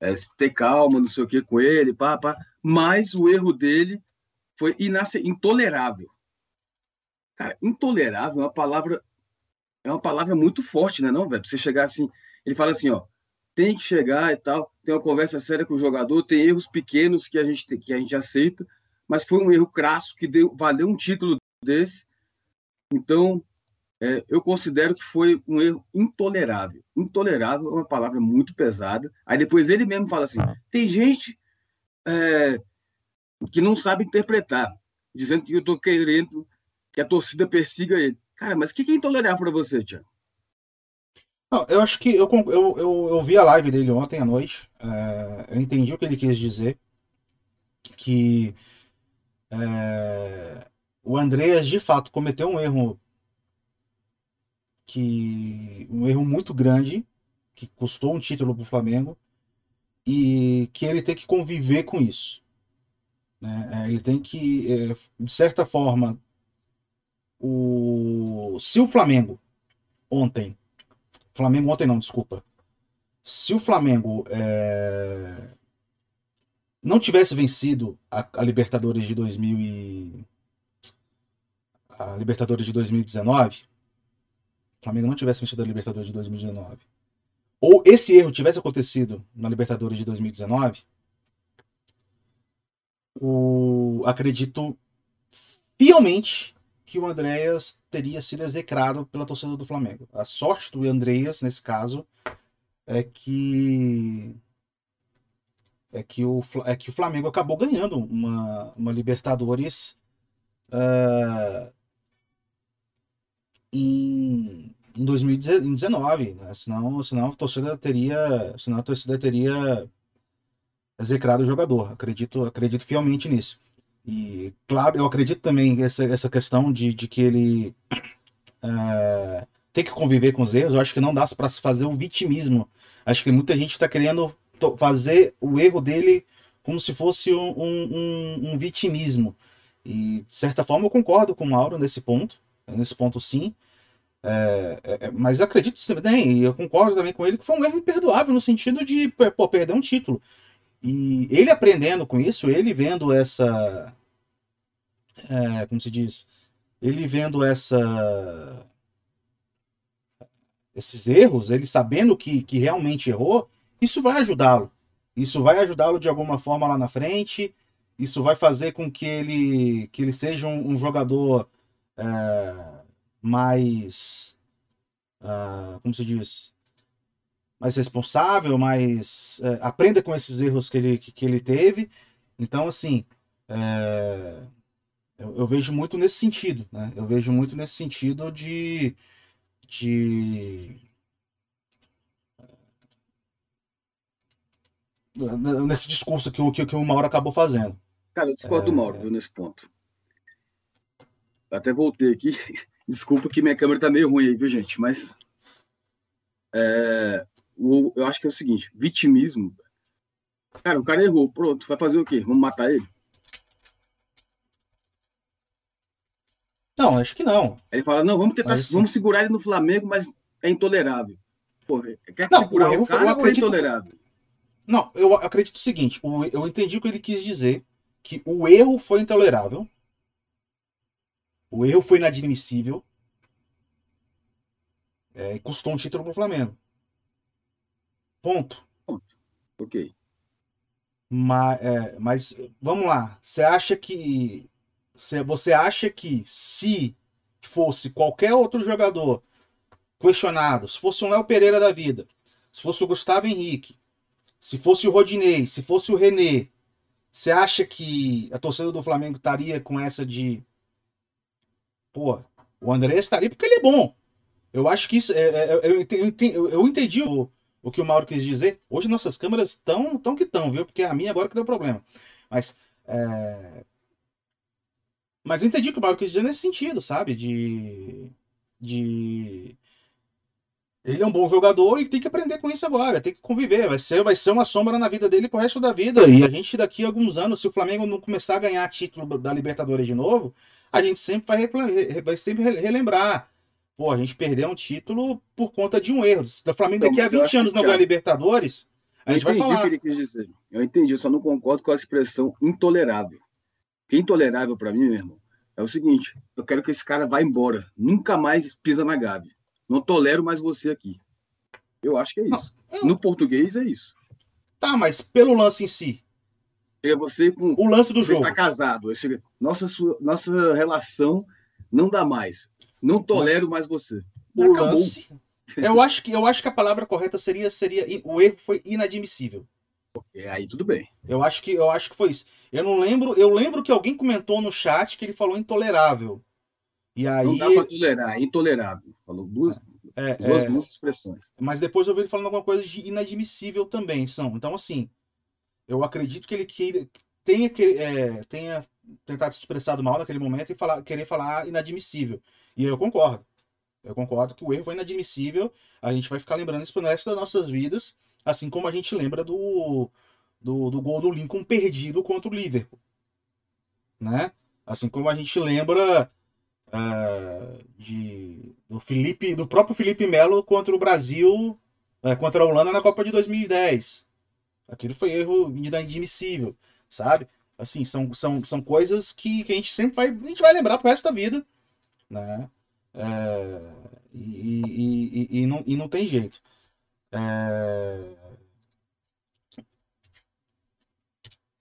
é, ter calma, não sei o que com ele, pá, pá. mas o erro dele foi intolerável. Cara, intolerável é uma palavra é uma palavra muito forte, né, não, velho? Você chegar assim, ele fala assim, ó, tem que chegar e tal, tem uma conversa séria com o jogador, tem erros pequenos que a gente que a gente aceita, mas foi um erro crasso que deu, valeu um título desse. Então, é, eu considero que foi um erro intolerável. Intolerável é uma palavra muito pesada. Aí depois ele mesmo fala assim: tem gente é, que não sabe interpretar, dizendo que eu estou querendo que a torcida persiga ele. Cara, mas o que é intolerável para você, Tiago? Não, eu acho que eu, eu, eu, eu, vi a live dele ontem à noite. É, eu entendi o que ele quis dizer. Que é, o Andreas de fato cometeu um erro que um erro muito grande que custou um título para o Flamengo e que ele tem que conviver com isso. Né? É, ele tem que, é, de certa forma, o... se o Flamengo ontem, Flamengo ontem não, desculpa, se o Flamengo é... não tivesse vencido a, a Libertadores de 2000 e... a Libertadores de 2019, o Flamengo não tivesse vencido a Libertadores de 2019, ou esse erro tivesse acontecido na Libertadores de 2019, o acredito fielmente que o Andréas teria sido execrado pela torcida do Flamengo. A sorte do Andréas, nesse caso, é que é que o, é que o Flamengo acabou ganhando uma, uma Libertadores uh, em, em 2019. Né? Senão, senão a torcida teria. Senão a torcida teria execrado o jogador. Acredito, acredito fielmente nisso. E, claro, eu acredito também essa, essa questão de, de que ele é, tem que conviver com os erros. Eu acho que não dá para se fazer um vitimismo. Acho que muita gente está querendo fazer o erro dele como se fosse um, um, um, vitimismo. E, de certa forma, eu concordo com o Mauro nesse ponto. Nesse ponto, sim. É, é, mas acredito também, e eu concordo também com ele, que foi um erro imperdoável no sentido de pô, perder um título. E ele aprendendo com isso, ele vendo essa. É, como se diz? Ele vendo essa. Esses erros, ele sabendo que, que realmente errou, isso vai ajudá-lo. Isso vai ajudá-lo de alguma forma lá na frente. Isso vai fazer com que ele, que ele seja um, um jogador é, mais. Uh, como se diz? mais responsável, mais é, aprenda com esses erros que ele, que, que ele teve. Então, assim, é, eu, eu, vejo muito nesse sentido, né? Eu vejo muito nesse sentido de, de nesse discurso que o, que, que o Mauro acabou fazendo. Cara, eu discordo é... do Mauro viu, nesse ponto. Até voltei aqui. *laughs* Desculpa que minha câmera tá meio ruim aí, viu, gente? Mas é, o, eu acho que é o seguinte: vitimismo. Cara, o cara errou, pronto, vai fazer o quê? Vamos matar ele? Não, acho que não. Ele fala: não, vamos tentar, assim, vamos segurar ele no Flamengo, mas é intolerável. Porra, quer não, segurar erro o cara foi, eu acredito, é intolerável? Não, eu acredito o seguinte: eu entendi o que ele quis dizer, que o erro foi intolerável, o erro foi inadmissível, é, e custou um título pro Flamengo. Ponto. Ponto. Ok. Mas, é, mas vamos lá. Você acha que. Você acha que se fosse qualquer outro jogador questionado, se fosse um Léo Pereira da vida, se fosse o Gustavo Henrique, se fosse o Rodinei, se fosse o René, você acha que a torcida do Flamengo estaria com essa de. Pô, o André estaria porque ele é bom. Eu acho que isso. É, é, é eu, entendi, eu entendi o, o que o Mauro quis dizer. Hoje nossas câmeras estão tão que estão, viu? Porque a minha agora que deu problema. Mas. É... Mas eu entendi o que o Mauro quis dizer nesse sentido, sabe? De. De. Ele é um bom jogador e tem que aprender com isso agora, tem que conviver. Vai ser, vai ser uma sombra na vida dele pro resto da vida. E a gente, daqui a alguns anos, se o Flamengo não começar a ganhar título da Libertadores de novo, a gente sempre vai, vai sempre relembrar pô, a gente perdeu um título por conta de um erro. Se o Flamengo daqui a 20 anos não ganhar Libertadores, a gente vai falar. O que ele quis dizer. Eu entendi, só não concordo com a expressão intolerável. Que intolerável para mim, meu irmão, é o seguinte: eu quero que esse cara vá embora. Nunca mais pisa na Gabi. Não tolero mais você aqui. Eu acho que é isso. Não, eu... No português é isso. Tá, mas pelo lance em si. É você com. O lance do jogo. está casado. Nossa, nossa relação não dá mais. Não tolero mais você. O Acabou. lance. *laughs* Eu acho, que, eu acho que a palavra correta seria, seria. O erro foi inadmissível. É, aí tudo bem. Eu acho que eu acho que foi isso. Eu não lembro. Eu lembro que alguém comentou no chat que ele falou intolerável. E aí. Não dá pra tolerar, é intolerável. Falou duas, é, duas, é... duas expressões. Mas depois eu vi ele falando alguma coisa de inadmissível também, são. Então, assim, eu acredito que ele queira, tenha, é, tenha tentado se expressar mal naquele momento e falar, querer falar inadmissível. E eu concordo. Eu concordo que o erro foi inadmissível. A gente vai ficar lembrando isso pro resto das nossas vidas, assim como a gente lembra do, do, do gol do Lincoln perdido contra o Liverpool. Né? Assim como a gente lembra uh, de, do Felipe, do próprio Felipe Melo contra o Brasil, uh, contra a Holanda na Copa de 2010. Aquilo foi erro inadmissível, sabe? Assim, são, são, são coisas que, que a gente sempre vai, a gente vai lembrar pro resto da vida, né? É, e, e, e, e, não, e não tem jeito. É...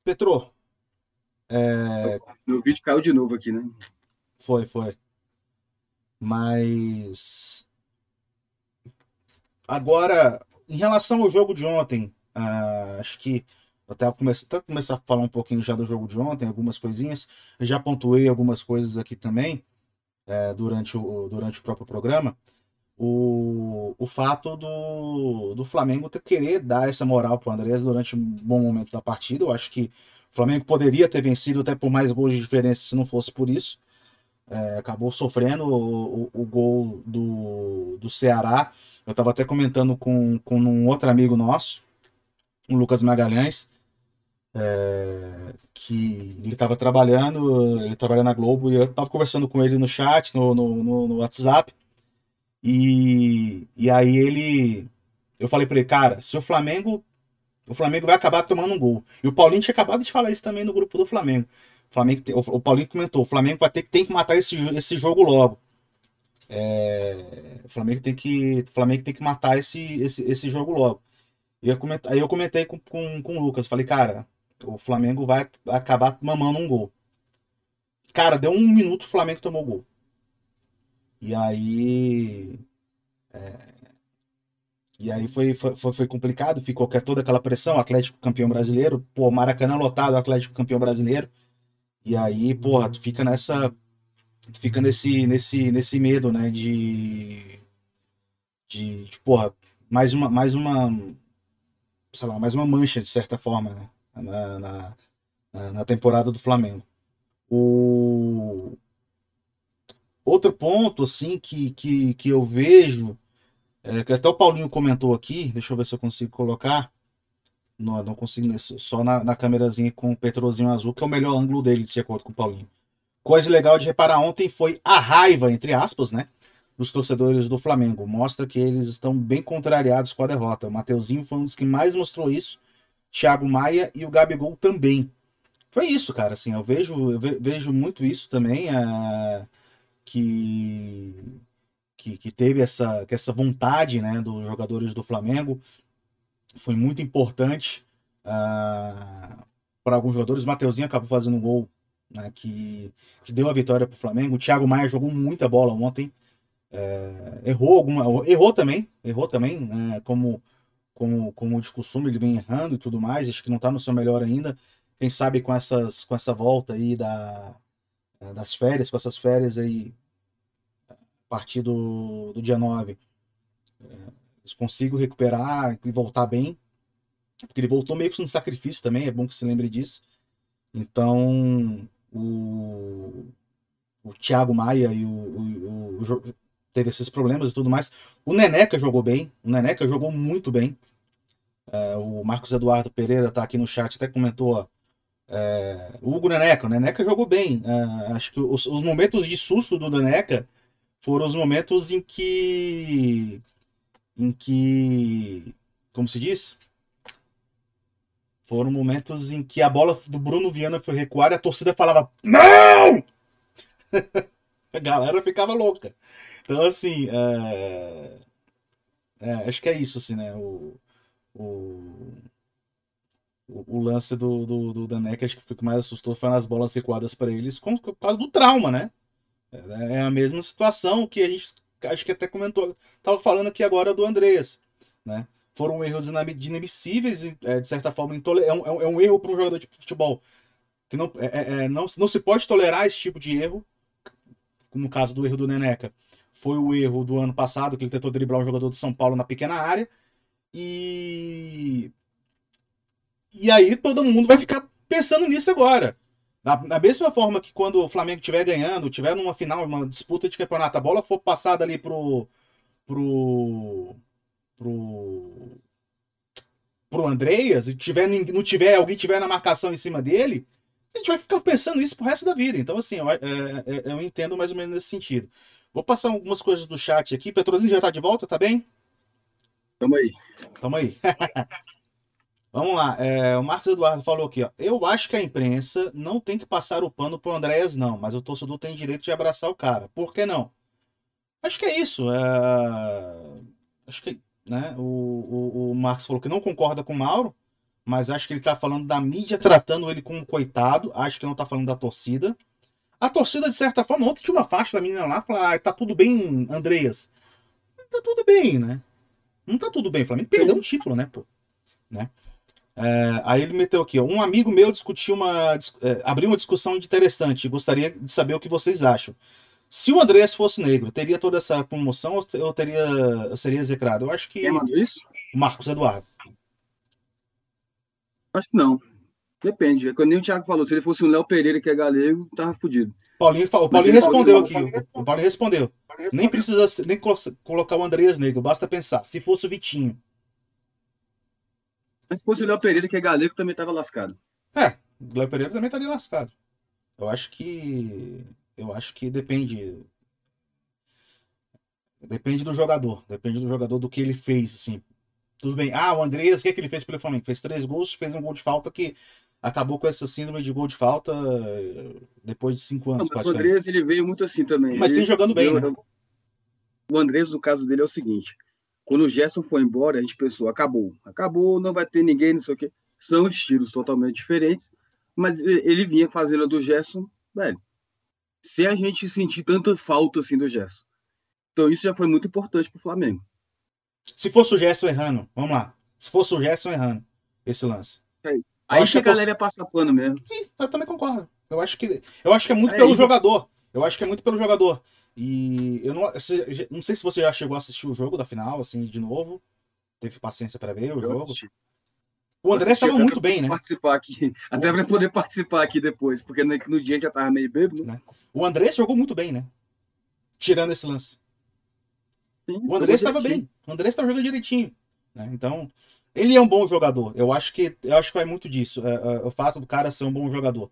Petro. É... Meu vídeo caiu de novo aqui, né? Foi, foi. Mas. Agora, em relação ao jogo de ontem, uh, acho que até começar, até começar a falar um pouquinho já do jogo de ontem, algumas coisinhas. Eu já pontuei algumas coisas aqui também é, durante, o, durante o próprio programa. O, o fato do, do Flamengo ter querer dar essa moral para o Andrés durante um bom momento da partida. Eu acho que o Flamengo poderia ter vencido até por mais gols de diferença se não fosse por isso. É, acabou sofrendo o, o, o, gol do, do Ceará. Eu estava até comentando com, com um outro amigo nosso, o Lucas Magalhães, é, que ele estava trabalhando, ele trabalha na Globo, e eu estava conversando com ele no chat, no, no, no, no WhatsApp, e, e aí ele. Eu falei para ele, cara, se o Flamengo. O Flamengo vai acabar tomando um gol. E o Paulinho tinha acabado de falar isso também no grupo do Flamengo. O, Flamengo, o, o Paulinho comentou: o Flamengo vai ter, tem que matar esse, esse jogo logo. É, o Flamengo tem que, Flamengo tem que matar esse, esse, esse jogo logo. E eu comentei, aí eu comentei com, com, com o Lucas, falei, cara, o Flamengo vai acabar mamando um gol. Cara, deu um minuto, o Flamengo tomou gol. E aí. É, e aí foi, foi, foi complicado, ficou que toda aquela pressão, Atlético campeão brasileiro, pô, Maracanã lotado, Atlético campeão brasileiro. E aí, porra, tu fica nessa. Tu fica nesse, nesse, nesse medo, né? De. De, de porra, mais uma, mais uma sei lá, mais uma mancha, de certa forma, né? na, na, na, temporada do Flamengo. O... Outro ponto, assim, que, que, que eu vejo, é, que até o Paulinho comentou aqui, deixa eu ver se eu consigo colocar, não, não consigo, só na, na câmerazinha com o Petrozinho azul, que é o melhor ângulo dele, de acordo com o Paulinho. Coisa legal de reparar ontem foi a raiva, entre aspas, né? Dos torcedores do Flamengo. Mostra que eles estão bem contrariados com a derrota. O Mateuzinho foi um dos que mais mostrou isso. Thiago Maia e o Gabigol também. Foi isso, cara. Assim, eu vejo, eu vejo muito isso também. É, que, que, que, teve essa, que essa vontade né, dos jogadores do Flamengo. Foi muito importante uh, para alguns jogadores. O Mateuzinho acabou fazendo um gol né, que, que deu a vitória para o Flamengo. O Thiago Maia jogou muita bola ontem. É, errou alguma, errou também, errou também, né, como, como, como de costume, ele vem errando e tudo mais, acho que não está no seu melhor ainda. Quem sabe com essas com essa volta aí da, das férias, com essas férias aí a partir do, do dia 9, é, eles consigam recuperar e voltar bem, porque ele voltou meio que no sacrifício também, é bom que se lembre disso. Então, o, o Thiago Maia e o, o, o, teve esses problemas e tudo mais. O Neneca jogou bem, o Neneca jogou muito bem. É, o Marcos Eduardo Pereira está aqui no chat, até comentou. É, o Hugo Neneca, o Neneca jogou bem. É, acho que os, os, momentos de susto do Neneca foram os momentos em que. em que. como se diz? Foram momentos em que a bola do Bruno Viana foi recuar e a torcida falava: Não! *laughs* a galera ficava louca. Então, assim, é... É, acho que é isso, assim, né? O, o, o, lance do, do, do Danek, acho que o que mais assustou foi nas bolas recuadas para eles, por causa do trauma, né? É, é a mesma situação que a gente acho que até comentou, tava falando aqui agora do Andreas, né? Foram erros inadmissíveis e, é, de certa forma, intole... é, um, é um erro para um jogador de futebol que não, é, é, é, não, não se pode tolerar esse tipo de erro. No caso do erro do Neneca, foi o erro do ano passado, que ele tentou driblar um jogador do São Paulo na pequena área. E. E aí todo mundo vai ficar pensando nisso agora. Da, da mesma forma que quando o Flamengo estiver ganhando, tiver numa final, uma disputa de campeonato, a bola for passada ali pro. pro. pro. pro Andreas, e tiver, não tiver, alguém tiver na marcação em cima dele, a gente vai ficar pensando isso pro resto da vida. Então, assim, eu, é, é, eu entendo mais ou menos nesse sentido. Vou passar algumas coisas do chat aqui. Petrolina já tá de volta, tá bem? Tamo aí. Tamo aí. *laughs* Vamos lá. É, o Marcos Eduardo falou aqui, ó. Eu acho que a imprensa não tem que passar o pano pro Andréas, não, mas o torcedor tem direito de abraçar o cara. Por que não? Acho que é isso. É... Acho que, né? O, o, o Marcos falou que não concorda com o Mauro, mas acho que ele tá falando da mídia tratando ele como um coitado. Acho que não tá falando da torcida. A torcida, de certa forma, ontem tinha uma faixa da menina lá, falar, ah, tá tudo bem, Andreas. Tá tudo bem, né? Não tá tudo bem, o Flamengo perdeu um título, né, pô? Né? É, aí ele meteu aqui, ó, um amigo meu discutiu uma, é, abriu uma discussão interessante, gostaria de saber o que vocês acham. Se o Andreas fosse negro, teria toda essa comoção ou teria, seria execrado? Eu acho que. Quem mandou isso? Marcos Eduardo. Acho que não. Depende. É quando nem o Thiago falou, se ele fosse o Léo Pereira, que é galego, tava fudido. Paulinho, o Paulinho respondeu aqui. O Paulinho respondeu. Nem precisa nem colocar o Andreas Negro, basta pensar. Se fosse o Vitinho. Mas se fosse o Léo Pereira, que é galego, também tava lascado. É, o Léo Pereira também estaria lascado. Eu acho que. Eu acho que depende. Depende do jogador. Depende do jogador do que ele fez, assim. Tudo bem. Ah, o Andreas, o que, é que ele fez pelo Flamengo? Fez três gols, fez um gol de falta que acabou com essa síndrome de gol de falta eh, depois de cinco anos. Não, o Andrés ele veio muito assim também. Mas ele, tem jogando bem, né? O Andrés, no caso dele, é o seguinte: quando o Gerson foi embora, a gente pensou, acabou, acabou, não vai ter ninguém, não sei o quê. São estilos totalmente diferentes, mas ele vinha fazendo a do Gerson, velho. Se a gente sentir tanta falta assim do Gerson. Então isso já foi muito importante pro Flamengo. Se fosse o Gerson errando, vamos lá. Se fosse o Gerson errando esse lance. É. Aí que a galera ia passar pano mesmo. Eu também concordo. Eu acho que, eu acho que é muito é, pelo jogador. Eu acho que é muito pelo jogador. E eu não, não sei se você já chegou a assistir o jogo da final, assim, de novo. Teve paciência para ver o eu jogo. Assisti. O André estava muito bem, né? Participar aqui. Até para poder participar aqui depois, porque no dia já tava meio bêbado. Né? O André jogou muito bem, né? Tirando esse lance. Sim, o André estava bem. O André estava jogando direitinho. Né? Então, ele é um bom jogador. Eu acho que eu acho que vai muito disso. É, é, o fato do cara ser um bom jogador.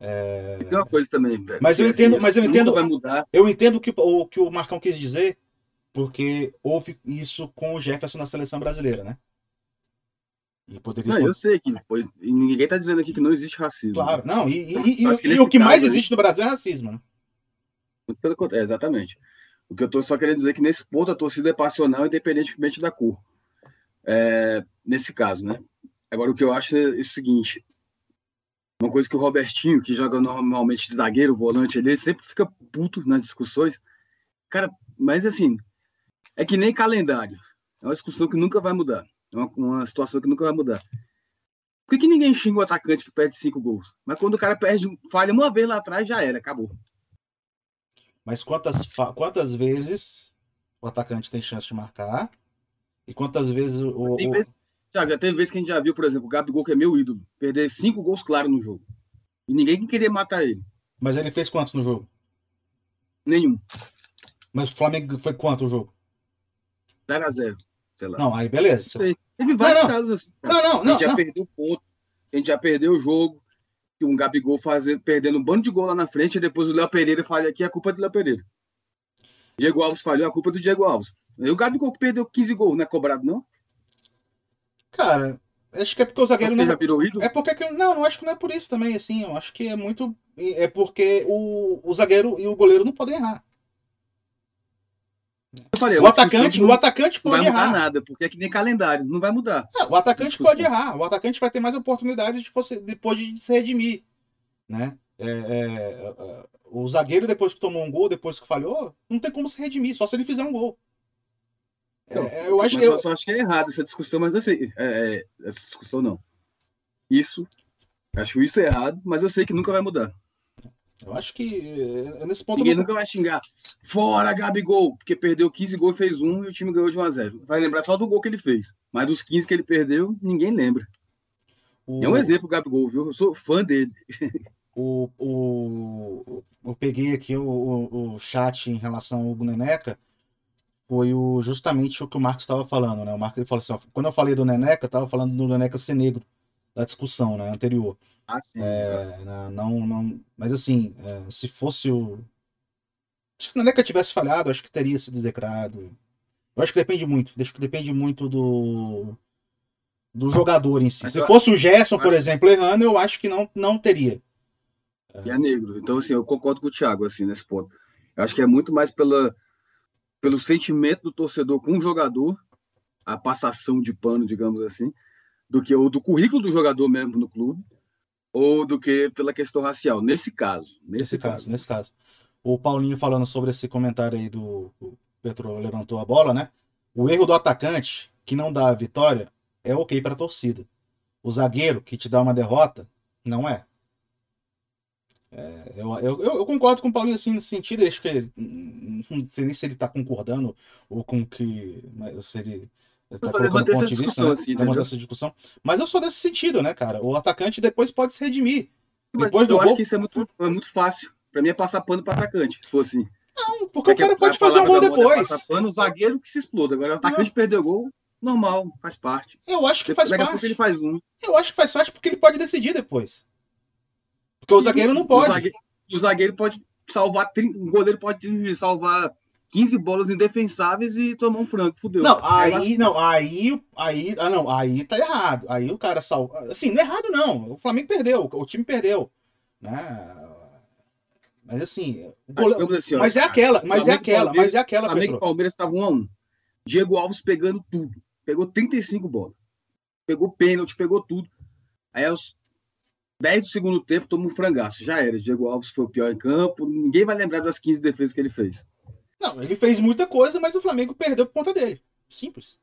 É... Tem uma coisa também, velho. Mas eu assim, entendo, mas eu entendo. Vai mudar. Eu entendo que, o que o Marcão quis dizer, porque houve isso com o Jefferson na seleção brasileira, né? E poderia. Não, eu sei que pois, ninguém está dizendo aqui que não existe racismo. Claro, não. E, e, e, e o que mais existe no Brasil é racismo, né? Contrário, exatamente. O que eu tô só querendo dizer é que nesse ponto a torcida é passional, independentemente da cor é, nesse caso, né? Agora, o que eu acho é o seguinte: uma coisa que o Robertinho, que joga normalmente de zagueiro, volante, ele sempre fica puto nas discussões. Cara, mas assim, é que nem calendário. É uma discussão que nunca vai mudar. É uma, uma situação que nunca vai mudar. Por que, que ninguém xinga o atacante que perde cinco gols? Mas quando o cara perde, falha uma vez lá atrás, já era, acabou. Mas quantas, quantas vezes o atacante tem chance de marcar e quantas vezes o. Tem vezes, sabe, já teve vezes que a gente já viu, por exemplo, o Gabigol, que é meu ídolo, perder cinco gols claros no jogo. E ninguém queria matar ele. Mas ele fez quantos no jogo? Nenhum. Mas o Flamengo foi quanto o jogo? 0x0. Sei lá. Não, aí beleza. Teve vários não, não. casos assim. Não, não, não. A gente não. já perdeu ponto. A gente já perdeu o jogo. E um Gabigol fazer, perdendo um bando de gol lá na frente. E depois o Léo Pereira falha aqui. É culpa do Léo Pereira. Diego Alves falhou, a culpa é do Diego Alves. E o Gabigol perdeu 15 gols, não é cobrado, não? Cara, acho que é porque o zagueiro Porque não. já virou ídolo? É porque. que- Não, não acho que não é por isso também, assim. Eu acho que é muito. É porque o, o zagueiro e o goleiro não podem errar. Eu falei, O atacante, o atacante não vai pode mudar errar. nada, porque é que nem calendário, não vai mudar. É, o atacante pode errar. O atacante vai ter mais oportunidades de você, depois de se redimir. Né? É, é, é, o zagueiro, depois que tomou um gol, depois que falhou, não tem como se redimir, só se ele fizer um gol. É, Não, é, eu acho que. Eu, eu só acho que é errado essa discussão, mas eu sei. essa discussão não. Isso, acho isso errado, mas eu sei que nunca vai mudar. Eu acho que. é, Nesse ponto. Ninguém não- nunca vai xingar. Fora Gabigol, porque perdeu 15 gols e fez um e o time ganhou de 1 a 0 Vai lembrar só do gol que ele fez. Mas dos 15 que ele perdeu, ninguém lembra. o- É um exemplo o Gabigol, viu? Eu sou fã dele. o, o, eu peguei aqui o, o, o chat em relação ao Hugo Neneca, foi o, justamente o que o Marcos estava falando, né? O Marcos ele falou assim, ó, quando eu falei do Neneca, eu estava falando do Neneca ser negro, da discussão, né, anterior. Ah, sim. É, né, não, não, mas assim, é, se fosse o... Se o Neneca tivesse falhado, eu acho que teria sido execrado. Eu acho que depende muito, acho que depende muito do, do jogador em si. Mas Se eu- fosse o Gerson, por acho- exemplo, errando, eu acho que não, não teria. E é negro. Então, assim, eu concordo com o Thiago, assim, nesse ponto. Eu acho que é muito mais pela, pelo sentimento do torcedor com o jogador, a passação de pano, digamos assim, do que o do currículo do jogador mesmo no clube, ou do que pela questão racial. Nesse caso. Nesse, Nesse caso, nesse caso. O Paulinho falando sobre esse comentário aí do o Petro levantou a bola, né? O erro do atacante que não dá a vitória é ok para a torcida. O zagueiro que te dá uma derrota não é. É, eu, eu, eu- eu concordo com o Paulinho assim nesse sentido. Acho que ele- não sei nem se ele está concordando ou com que, mas se ele levantando ponto essa de vista, discussão, né? assim, Levantando entendeu? essa discussão. Mas eu sou desse sentido, né, cara? O atacante depois pode se redimir. Mas Depois do eu gol, acho que isso é muito, é muito fácil. Pra mim é passar pano para atacante, se fosse assim. não, porque o Porque cara pode fazer um gol é depois. Passar pano, o zagueiro que se exploda. Agora o atacante perdeu gol, normal, faz parte. Eu acho que faz a pouco parte. ele faz um. Eu acho que faz parte porque ele pode decidir depois. Porque o zagueiro não O pode. zagueiro, o zagueiro pode salvar, 30 o goleiro pode salvar 15 bolas indefensáveis e tomar um frango, fudeu. Não, Aí não, aí, aí, ah não, aí tá errado. Aí o cara salva, assim, não é errado não. O Flamengo perdeu, o time perdeu, né? Mas assim, digamos assim, mas é aquela, mas é Flamengo, aquela, Palmeiras- mas é aquela, Flamengo e. Palmeiras estavam 1 a 1 Diego Alves pegando tudo. Pegou 35 bolas. Pegou pênalti, pegou tudo. Aí aos 10 do segundo tempo tomou um frangaço. Já era. Diego Alves foi o pior em campo. Ninguém vai lembrar das 15 defesas que ele fez. Não, ele fez muita coisa, mas o Flamengo perdeu por conta dele. Simples.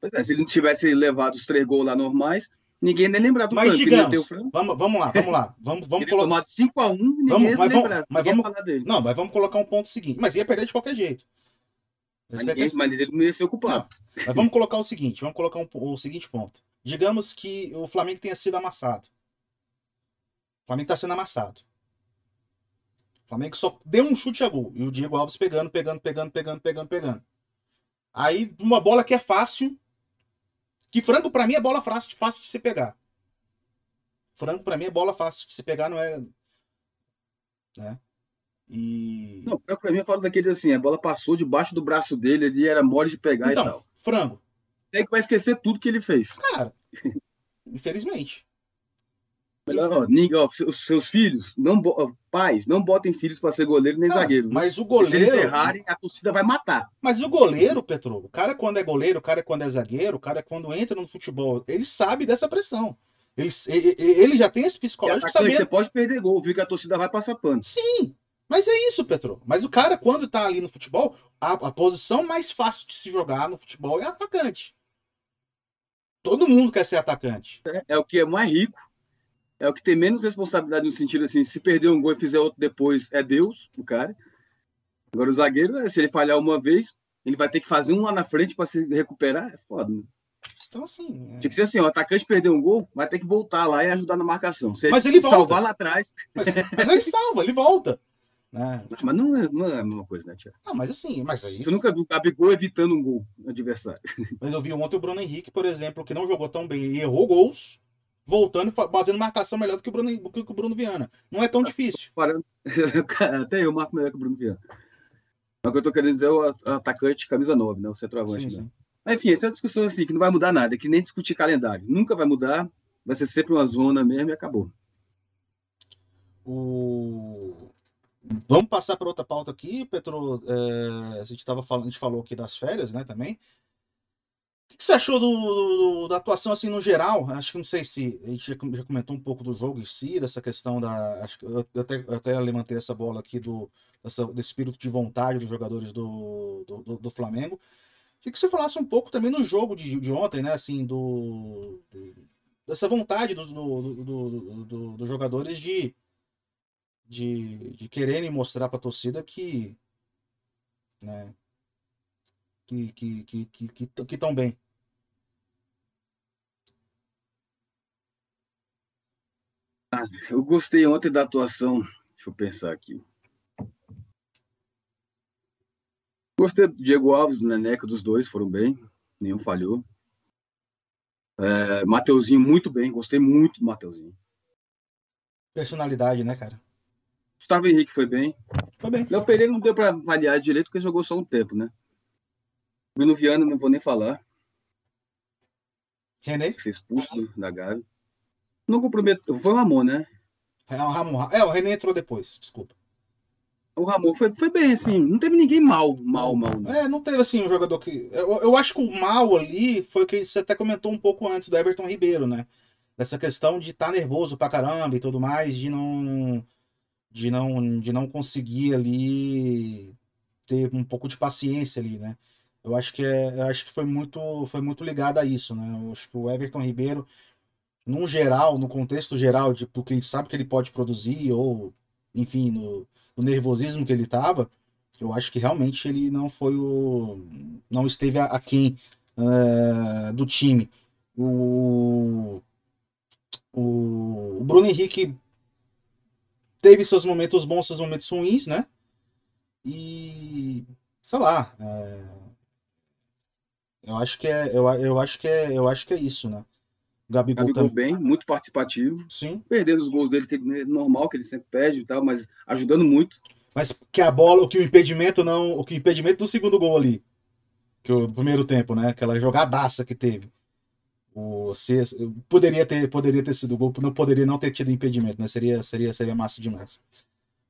Pois é, se ele não tivesse levado os três gols lá normais, ninguém nem lembrar do Mas ele digamos, vamos, vamos lá, vamos lá. Vamos, vamos Ele colocar. tomado 5x1, ninguém Vamos, mas vamos- lembrar. mas ninguém vamos- dele. Não, mas vamos colocar um ponto seguinte. Mas ia perder de qualquer jeito. Mas, é ninguém, questão. mas ele não ia se ocupar. Mas vamos colocar o seguinte, vamos colocar um- o seguinte ponto. Digamos que o Flamengo tenha sido amassado. O Flamengo está sendo amassado. Flamengo só deu um chute a gol. E o Diego Alves pegando, pegando, pegando, pegando, pegando, pegando. Aí, uma bola que é fácil. Que frango, pra mim, é bola fácil, fácil de se pegar. Frango, pra mim, é bola fácil de se pegar, não é. Né? E. Não, pra mim eu falo daqueles assim, a bola passou debaixo do braço dele, ele era mole de pegar e então, tal. frango. Tem que vai esquecer tudo que ele fez. Cara, *laughs* infelizmente. Melhor, os seus filhos, não, pais, não botem filhos para ser goleiro nem Cara, zagueiro. Mas o Se eles goleiro. errarem, a torcida vai matar. Mas o goleiro, Petro, o cara quando é goleiro, o cara quando é zagueiro, o cara quando entra no futebol, ele sabe dessa pressão. Ele, ele, ele já tem esse psicológico atacante, você sabendo. pode perder gol, viu que a torcida vai passar pano. Sim, mas é isso, Petro. Mas o cara, quando tá ali no futebol, a, a posição mais fácil de se jogar no futebol é atacante. Todo mundo quer ser atacante. né? É o que é mais rico, é o que tem menos responsabilidade no sentido assim, se perder um gol e fizer outro depois, é Deus, o cara. Agora o zagueiro, é, se ele falhar uma vez, ele vai ter que fazer um lá na frente para se recuperar, é foda. Né? Então, assim. é- Tinha que ser assim, o atacante perdeu um gol, vai ter que voltar lá e ajudar na marcação. Se Mas ele volta. salvar lá atrás. Mas, mas ele salva, ele volta. Né? Mas não é, não é a mesma coisa, né, Tiago? Não, mas assim, mas é Você isso. nunca viu o Gabigol evitando um gol adversário. Mas eu vi ontem o Bruno Henrique, por exemplo, que não jogou tão bem e errou gols, voltando fa- fazendo marcação melhor do que o Bruno, do que o Bruno Viana. Não é tão difícil. *laughs* Até *laughs* eu marco melhor que o Bruno Viana. o que eu tô querendo dizer é o atacante camisa 9, né? O centroavante. Sim, né? sim. Enfim, essa é uma discussão assim que não vai mudar nada, que nem discutir calendário. Nunca vai mudar, vai ser sempre uma zona mesmo e acabou. O... Vamos passar para outra pauta aqui, Petro. É, a gente tava falando, a gente falou aqui das férias, né, também. O que você achou do, do, da atuação assim no geral? Acho que não sei se a gente já, comentou um pouco do jogo em si, dessa questão da. Acho que eu, até, eu até levantei essa bola aqui do dessa, desse espírito de vontade dos jogadores do, do, do Flamengo. Queria que você falasse um pouco também no jogo de, de ontem, né? Assim, do, dessa vontade dos do, do, do, do, jogadores de, de, de quererem mostrar para a torcida que, né, que que que que que estão bem. Ah, eu gostei ontem da atuação. Deixa eu pensar aqui. Gostei do Diego Alves, do Neneca, dos dois foram bem, nenhum falhou. É, Mateuzinho, muito bem, gostei muito do Mateuzinho. Personalidade, né, cara? Gustavo Henrique foi bem. Foi bem. Léo Pereira não deu para avaliar direito porque jogou só um tempo, né? Bruno Viana, não vou nem falar. René? Ser expulso da Gávea. Não comprometeu. Foi o Ramon, né? É o Ramon. É, o René entrou depois, desculpa. O Ramon foi, foi bem, assim, não teve ninguém mal, mal, mal. Né? É, não teve, assim, um jogador que... Eu, eu acho que o mal ali foi o que você até comentou um pouco antes do Everton Ribeiro, né? Dessa questão de estar tá nervoso pra caramba e tudo mais, de não... De não, de não conseguir ali ter um pouco de paciência ali, né? Eu acho que é, eu acho que foi muito, foi muito ligado a isso, né? Eu acho que o Everton Ribeiro, num geral, no contexto geral, de porque a gente sabe que ele pode produzir ou, enfim, no, o nervosismo que ele estava, eu acho que realmente ele não foi o. não esteve aquém uh, do time. O, o, o Bruno Henrique teve seus momentos bons, seus momentos ruins, né? E sei lá. É, eu acho que é, eu, eu acho que é, eu acho que é isso, né? Gabigol, Gabigol também. bem, muito participativo. Sim. Perdendo os gols dele, que é normal, que ele sempre perde e tal, mas ajudando muito. Mas que a bola, o que o impedimento não. O que o impedimento do segundo gol ali. Que o primeiro tempo, né? Aquela jogadaça que teve. O C, poderia ter poderia ter sido gol, não poderia não ter tido impedimento, né? Seria seria seria massa demais.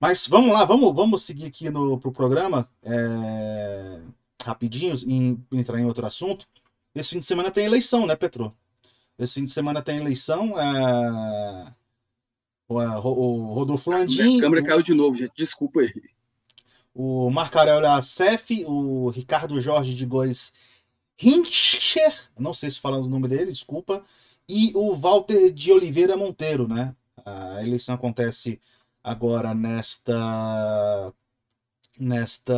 Mas vamos lá, vamos vamos seguir aqui no pro programa é, rapidinho e entrar em outro assunto. Esse fim de semana tem eleição, né, Petro? Esse fim de semana tem eleição. É... O, o Rodolfo Landim. A câmera caiu de novo, gente. Desculpa aí. O Marco Aurélio Acef, o Ricardo Jorge de Góes Hincher, não sei se falando o nome dele, desculpa, e o Walter de Oliveira Monteiro, né? A eleição acontece agora nesta nesta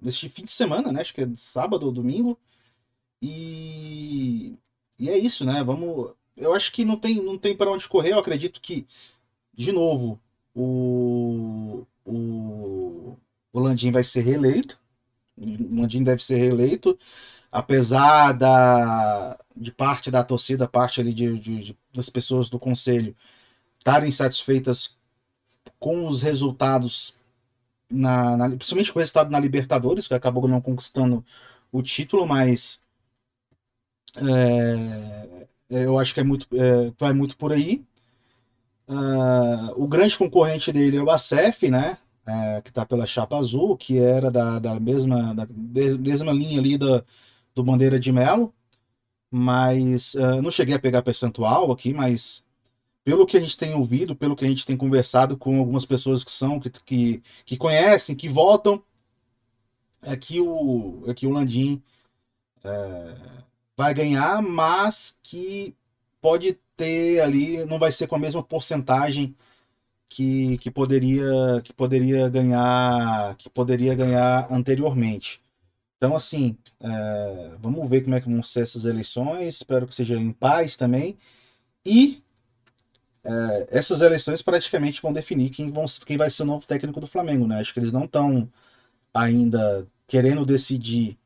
neste fim de semana, né? Acho que é sábado ou domingo. E e é isso, né? Vamos. Eu acho que não tem, não tem para onde correr. Eu acredito que, de novo, o, o, o Landim vai ser reeleito. O Landim deve ser reeleito. Apesar da, de parte da torcida, parte ali de, de, de das pessoas do conselho estarem satisfeitas com os resultados, na, na, principalmente com o resultado na Libertadores, que acabou não conquistando o título, mas é, eu acho que é muito, é, vai muito por aí. Uh, o grande concorrente dele é o ACF, né? É, que está pela chapa azul, que era da, da mesma, da mesma linha ali da, do Bandeira de Melo. Mas uh, não cheguei a pegar percentual aqui, mas pelo que a gente tem ouvido, pelo que a gente tem conversado com algumas pessoas que são, que, que, que conhecem, que votam, é que o, é que o Landim é, vai ganhar, mas que pode ter ali, não vai ser com a mesma porcentagem que, que poderia que poderia ganhar que poderia ganhar anteriormente. Então assim, é, vamos ver como é que vão ser essas eleições. Espero que seja em paz também. E é, essas eleições praticamente vão definir quem, vão, quem vai ser o novo técnico do Flamengo, né? Acho que eles não estão ainda querendo decidir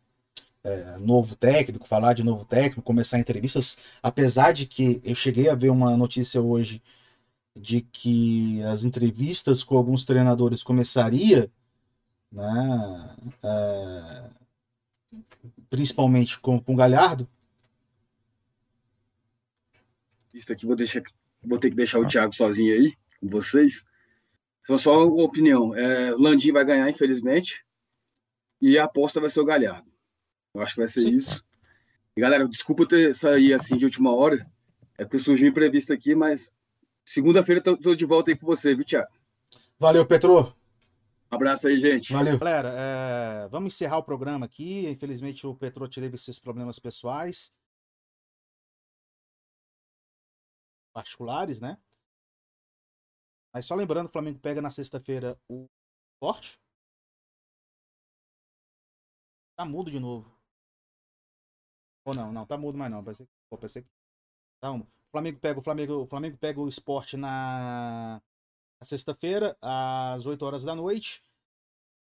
é, novo técnico, falar de novo técnico, começar entrevistas, apesar de que eu cheguei a ver uma notícia hoje de que as entrevistas com alguns treinadores começaria né? É, principalmente com, com o Galhardo. Isso aqui vou deixar, vou ter que deixar o Thiago sozinho aí com vocês. Só só uma opinião. É, Landim vai ganhar, infelizmente, e a aposta vai ser o Galhardo. Eu acho que vai ser Sim. isso. E, galera, desculpa ter saído assim de última hora. É porque surgiu imprevisto aqui, mas segunda-feira tô, tô de volta aí com você, viu, Thiago? Valeu, Petro. Um abraço aí, gente. Valeu. Galera, é, vamos encerrar o programa aqui. Infelizmente, o Petro teve esses problemas pessoais. Particulares, né? Mas só lembrando, o Flamengo pega na sexta-feira o Forte. Tá mudo de novo. Ou não, não, tá mudo mais não. Pensei, pô, pensei que. Tá, o Flamengo pega o Flamengo, o Flamengo pega o esporte na na sexta-feira, às 8 horas da noite.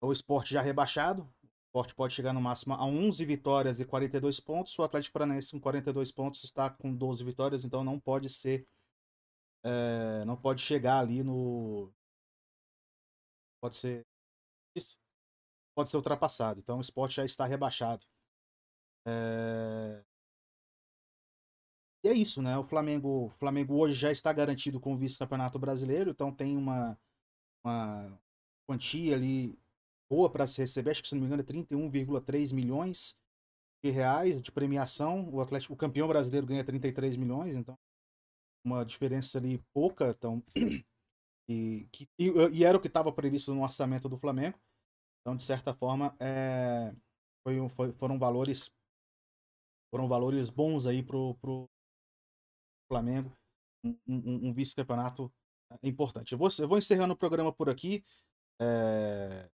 O esporte já rebaixado. O esporte pode chegar no máximo a 11 vitórias e 42 pontos. O Atlético Paranaense com 42 pontos está com 12 vitórias, então não pode ser. É, não pode chegar ali no. Pode ser. Pode ser ultrapassado. Então o esporte já está rebaixado. É... E é isso, né? O Flamengo, o Flamengo hoje já está garantido com o vice-campeonato brasileiro, então tem uma, uma quantia ali boa para se receber, acho que se não me engano é 31,3 milhões de reais de premiação. O Atlético, o campeão brasileiro ganha 33 milhões, então uma diferença ali pouca, então e, que, e, e era o que estava previsto no orçamento do Flamengo. Então, de certa forma, é, foi, foi, foram valores foram valores bons aí pro, pro, Flamengo, um, um, um vice-campeonato importante. Eu vou, eu vou encerrando o programa por aqui. É...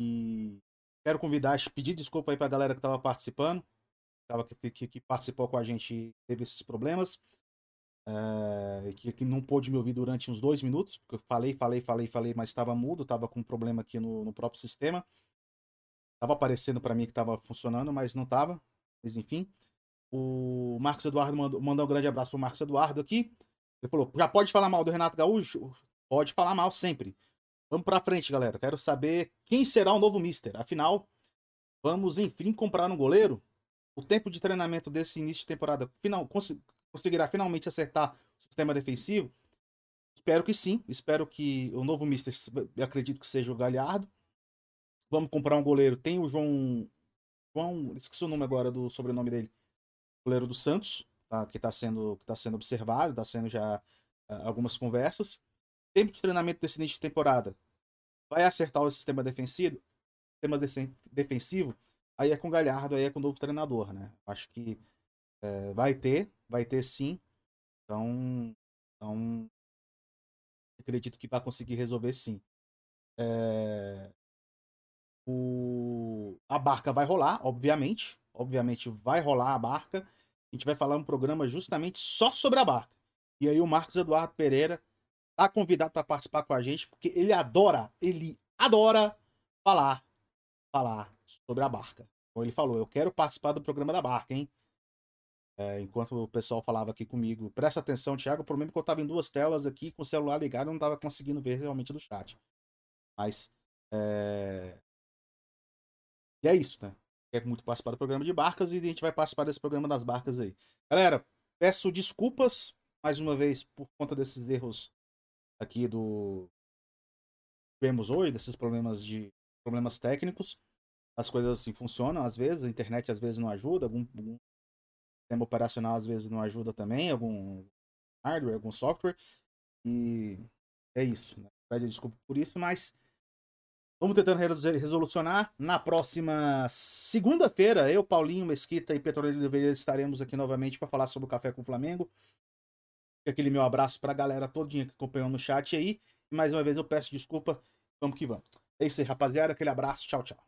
E quero convidar, pedir desculpa aí pra galera que estava participando, que, que, que, participou com a gente teve esses problemas. É... Que, que não pôde me ouvir durante uns dois minutos, porque eu falei, falei, falei, falei, mas estava mudo, estava com um problema aqui no, no próprio sistema. Tava aparecendo para mim que estava funcionando, mas não estava. Mas enfim. O Marcos Eduardo mandou, mandou um grande abraço pro Marcos Eduardo aqui. Ele falou: já pode falar mal do Renato Gaúcho? Pode falar mal sempre. Vamos pra frente, galera. Quero saber quem será o novo Mister. Afinal, vamos enfim comprar um goleiro? O tempo de treinamento desse início de temporada final, conseguirá finalmente acertar o sistema defensivo? Espero que sim. Espero que o novo Mister, acredito que seja o Galhardo. Vamos comprar um goleiro. Tem o João. João. Esqueci o nome agora do sobrenome dele goleiro do Santos, tá, que está sendo, que tá sendo observado, está sendo já uh, algumas conversas. Tempo de treinamento desse início de temporada. Vai acertar o sistema defensivo? Sistema de defensivo? Aí é com o Galhardo, aí é com o novo treinador, né? Acho que é, vai ter, vai ter sim. Então, então acredito que vai conseguir resolver sim. É, o, a barca vai rolar, obviamente. Obviamente vai rolar a barca. A gente vai falar um programa justamente só sobre a barca. E aí o Marcos Eduardo Pereira tá convidado para participar com a gente, porque ele adora, ele adora falar, falar sobre a barca. Como ele falou, eu quero participar do programa da barca, hein? É, enquanto o pessoal falava aqui comigo, presta atenção, Thiago, o problema é que eu tava em duas telas aqui com o celular ligado, não tava conseguindo ver realmente do chat. Mas, é... E é isso, né? quer muito participar do programa de barcas e a gente vai participar desse programa das barcas aí. Galera, peço desculpas mais uma vez por conta desses erros aqui do vemos hoje, desses problemas de problemas técnicos. As coisas assim funcionam às vezes, a internet às vezes não ajuda, algum, algum sistema operacional às vezes não ajuda também, algum hardware, algum software. E é isso. Né? Pede desculpa por isso, mas Vamos tentando resolucionar. Na próxima segunda-feira, eu, Paulinho Mesquita e Petrolheiro Oliveira estaremos aqui novamente para falar sobre o Café com o Flamengo. Aquele meu abraço para a galera todinha que acompanhou no chat aí. E mais uma vez eu peço desculpa. Vamos que vamos. É isso aí, rapaziada. Aquele abraço. Tchau, tchau.